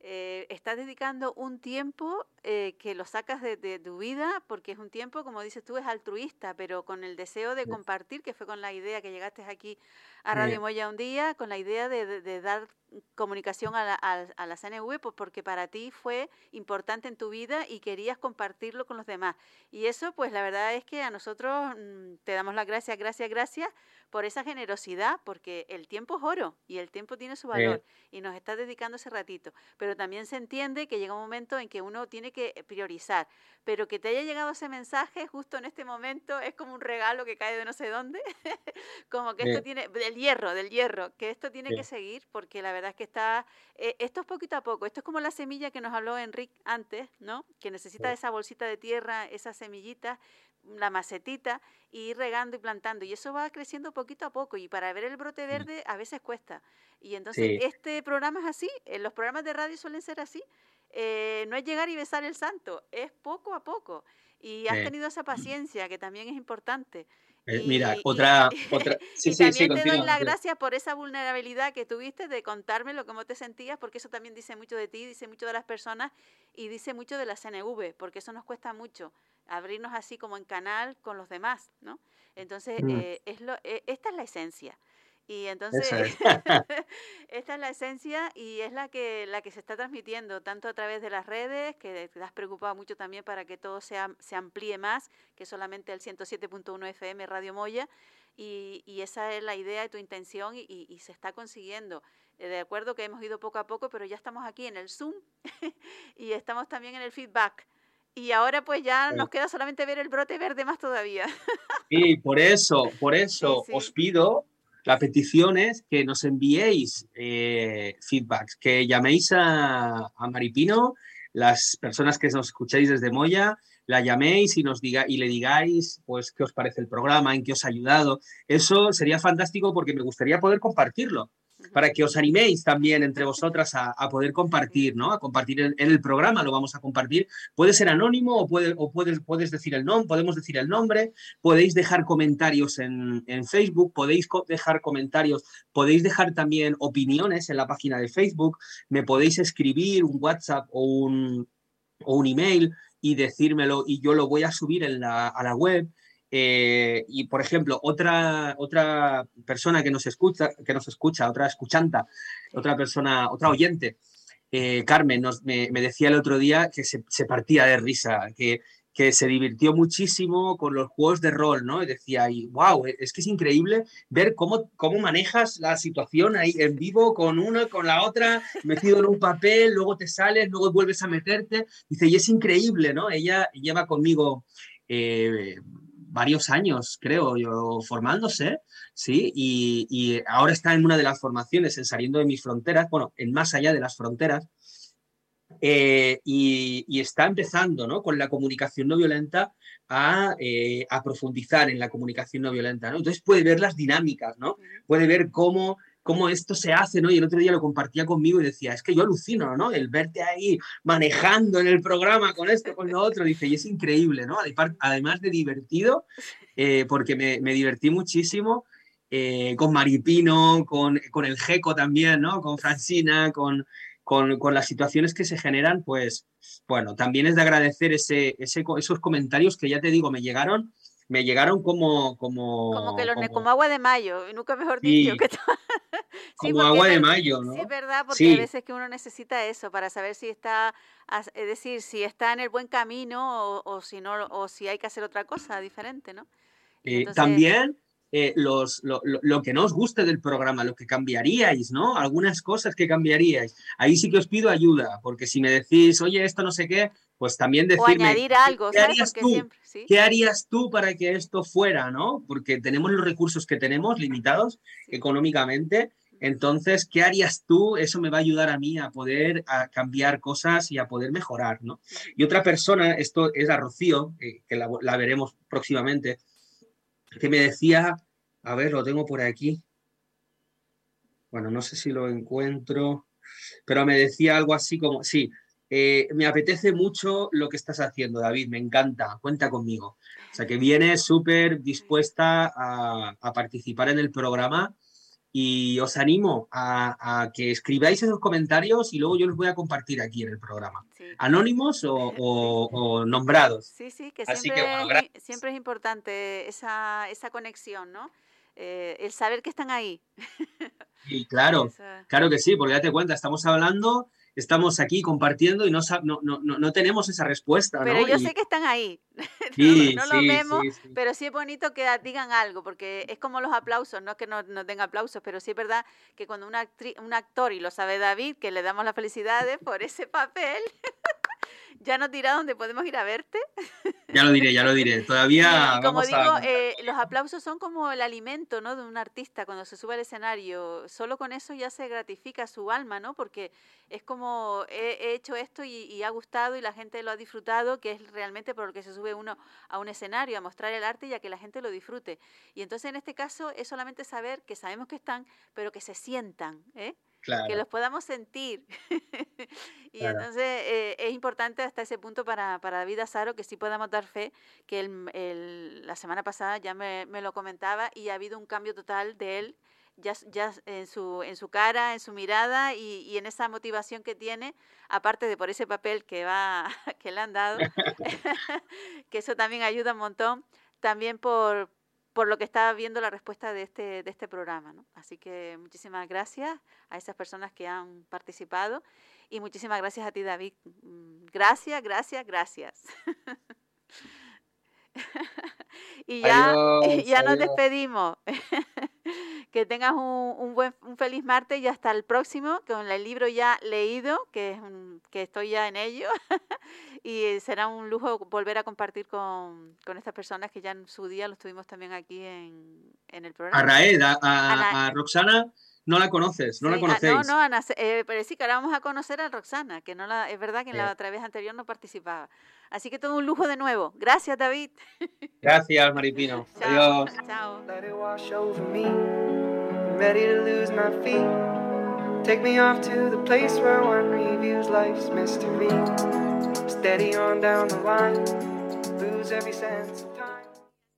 Eh, estás dedicando un tiempo eh, que lo sacas de, tu vida, porque es un tiempo, como dices tú, es altruista, pero con el deseo de compartir, que fue con la idea que llegaste aquí a Radio Moya un día, con la idea de, dar comunicación a la, a, la, CNV, pues porque para ti fue importante en tu vida y querías compartirlo con los demás. Y eso, pues la verdad es que a nosotros mm, te damos las gracias, gracias, gracias, por esa generosidad, porque el tiempo es oro y el tiempo tiene su valor y nos está dedicando ese ratito. Pero también se entiende que llega un momento en que uno tiene que priorizar. Pero que te haya llegado ese mensaje justo en este momento es como un regalo que cae de no sé dónde, como que esto tiene, del hierro, del hierro, que esto tiene que seguir porque la verdad es que está, eh, esto es poquito a poco, esto es como la semilla que nos habló Enrique antes, ¿no? Que necesita esa bolsita de tierra, esas semillitas la macetita y ir regando y plantando. Y eso va creciendo poquito a poco. Y para ver el brote mm. verde a veces cuesta. Y entonces este programa es así. Eh, los programas de radio suelen ser así. Eh, no es llegar y besar el santo, es poco a poco. Y has tenido esa paciencia, que también es importante. Eh, mira, otra, otra. Sí, sí, también te doy las gracias por esa vulnerabilidad que tuviste de contarme lo cómo te sentías, porque eso también dice mucho de ti, dice mucho de las personas y dice mucho de la CNV, porque eso nos cuesta mucho abrirnos así como en canal con los demás, ¿no? Entonces, mm. eh, es lo, eh, esta es la esencia. Y entonces, esta es la esencia y es la que, la que se está transmitiendo tanto a través de las redes, que te has preocupado mucho también para que todo sea, se amplíe más que solamente el 107.1 FM Radio Moya. Y, y, esa es la idea y tu intención y, y, se está consiguiendo. Eh, de acuerdo que hemos ido poco a poco, pero ya estamos aquí en el Zoom y estamos también en el feedback. Y ahora pues ya nos queda solamente ver el brote verde más todavía. Y por eso, por eso os pido, la petición es que nos enviéis eh, feedbacks, que llaméis a, Maripino, las personas que nos escucháis desde Moya, la llaméis y, nos diga, y le digáis pues qué os parece el programa, en qué os ha ayudado. Eso sería fantástico porque me gustaría poder compartirlo para que os animéis también entre vosotras a, poder compartir, ¿no? A compartir en, el programa, lo vamos a compartir. Puede ser anónimo o, puede, o puedes, puedes decir el nombre, podemos decir el nombre, podéis dejar comentarios en, Facebook, podéis dejar comentarios, podéis dejar también opiniones en la página de Facebook, me podéis escribir un WhatsApp o un, o un email y decírmelo y yo lo voy a subir en la, a la web. Eh, y por ejemplo, otra, otra persona que nos escucha, que nos escucha, otra escuchanta, otra persona, otra oyente, eh, Carmen, nos, me, decía el otro día que se, partía de risa, que, que, se divirtió muchísimo con los juegos de rol, ¿no? Y decía, y, wow, es que es increíble ver cómo, cómo manejas la situación ahí en vivo con una, con la otra, metido en un papel, luego te sales, luego vuelves a meterte. Dice, y es increíble, ¿no? Ella lleva conmigo. Eh, varios años, creo yo, formándose, ¿sí? Y, ahora está en una de las formaciones, en Saliendo de mis fronteras, bueno, en Más allá de las fronteras, eh, y, está empezando, ¿no? Con la comunicación no violenta a, eh, a, profundizar en la comunicación no violenta, ¿no? Entonces puede ver las dinámicas, ¿no? Puede ver cómo cómo esto se hace, ¿no? Y el otro día lo compartía conmigo y decía, es que yo alucino, ¿no? El verte ahí manejando en el programa con esto, con lo otro, dice, y es increíble, ¿no? Además de divertido, eh, porque me, divertí muchísimo eh, con Maripino, con, el Geco también, ¿no? Con Francina, con, con, las situaciones que se generan, pues, bueno, también es de agradecer ese, esos comentarios que ya te digo, me llegaron me llegaron como... Como, como, que los, como, agua de mayo, y nunca mejor dicho. Que como agua de mayo, ¿no? Sí, es verdad, porque a veces que uno necesita eso para saber si está, es decir, si está en el buen camino o, o si no, o si hay que hacer otra cosa diferente, ¿no? Eh, también, eh, los, lo, lo, que no os guste del programa, lo que cambiaríais, ¿no? Algunas cosas que cambiaríais. Ahí sí que os pido ayuda, porque si me decís, oye, esto no sé qué, pues también decirme... O añadir algo, ¿qué harías tú? ¿Qué harías tú para que esto fuera, ¿no? Porque tenemos los recursos que tenemos limitados económicamente. Entonces, ¿qué harías tú? Eso me va a ayudar a mí a poder a cambiar cosas y a poder mejorar, ¿no? Y otra persona, esto es a Rocío, eh, que la, la veremos próximamente, que me decía, a ver, lo tengo por aquí. Bueno, no sé si lo encuentro, pero me decía algo así como, sí, eh, me apetece mucho lo que estás haciendo, David, me encanta, cuenta conmigo. O sea, que viene súper dispuesta a, participar en el programa y os animo a, que escribáis esos comentarios y luego yo los voy a compartir aquí en el programa. Anónimos o, nombrados. Sí, sí, que siempre, es, siempre es importante esa, esa conexión, ¿no? Eh, el saber que están ahí. Y claro, claro que sí, porque ya te cuenta, estamos hablando estamos aquí compartiendo y no, no, no, no tenemos esa respuesta. Pero yo sé que están ahí. no, lo vemos, pero sí es bonito que digan algo, porque es como los aplausos, no es que no, no den aplausos, pero sí es verdad que cuando una un actor, y lo sabe David, que le damos las felicidades por ese papel, ya nos dirá dónde podemos ir a verte. Ya lo diré, ya lo diré. Todavía. como digo, eh, los aplausos son como el alimento ¿no? de un artista cuando se sube al escenario. Solo con eso ya se gratifica su alma, ¿no? Porque es como he, hecho esto y, ha gustado y la gente lo ha disfrutado, que es realmente por lo que se sube uno a un escenario, a mostrar el arte y a que la gente lo disfrute. Y entonces en este caso es solamente saber que sabemos que están, pero que se sientan, ¿eh? que los podamos sentir. y entonces eh, es importante hasta ese punto para, para David Azaro que sí podamos dar fe, que el, la semana pasada ya me, me, lo comentaba y ha habido un cambio total de él, ya, ya en, su, en su cara, en su mirada y, y en esa motivación que tiene, aparte de por ese papel que, va, que le han dado, que eso también ayuda un montón, también por, por lo que estaba viendo la respuesta de este, de este programa. ¿no? Así que muchísimas gracias a esas personas que han participado y muchísimas gracias a ti, David. Mm, gracias, gracias, gracias. y ya, ya nos despedimos. Que tengas un, un, buen, un feliz martes y hasta el próximo, con el libro ya leído, que, es que estoy ya en ello. y será un lujo volver a compartir con, con, estas personas que ya en su día los tuvimos también aquí en, en el programa. A Raed, a, a, Roxana no la conoces, no la conocéis. no, no, Ana, eh, pero sí que ahora vamos a conocer a Roxana, que no la, es verdad que en la otra vez anterior no participaba. Así que todo un lujo de nuevo. Gracias, David. Gracias, Maripino. Chao, Adiós. Chao. ready to lose my feet. Take me off to the place where one reviews life's mystery. Steady on down the line, lose every sense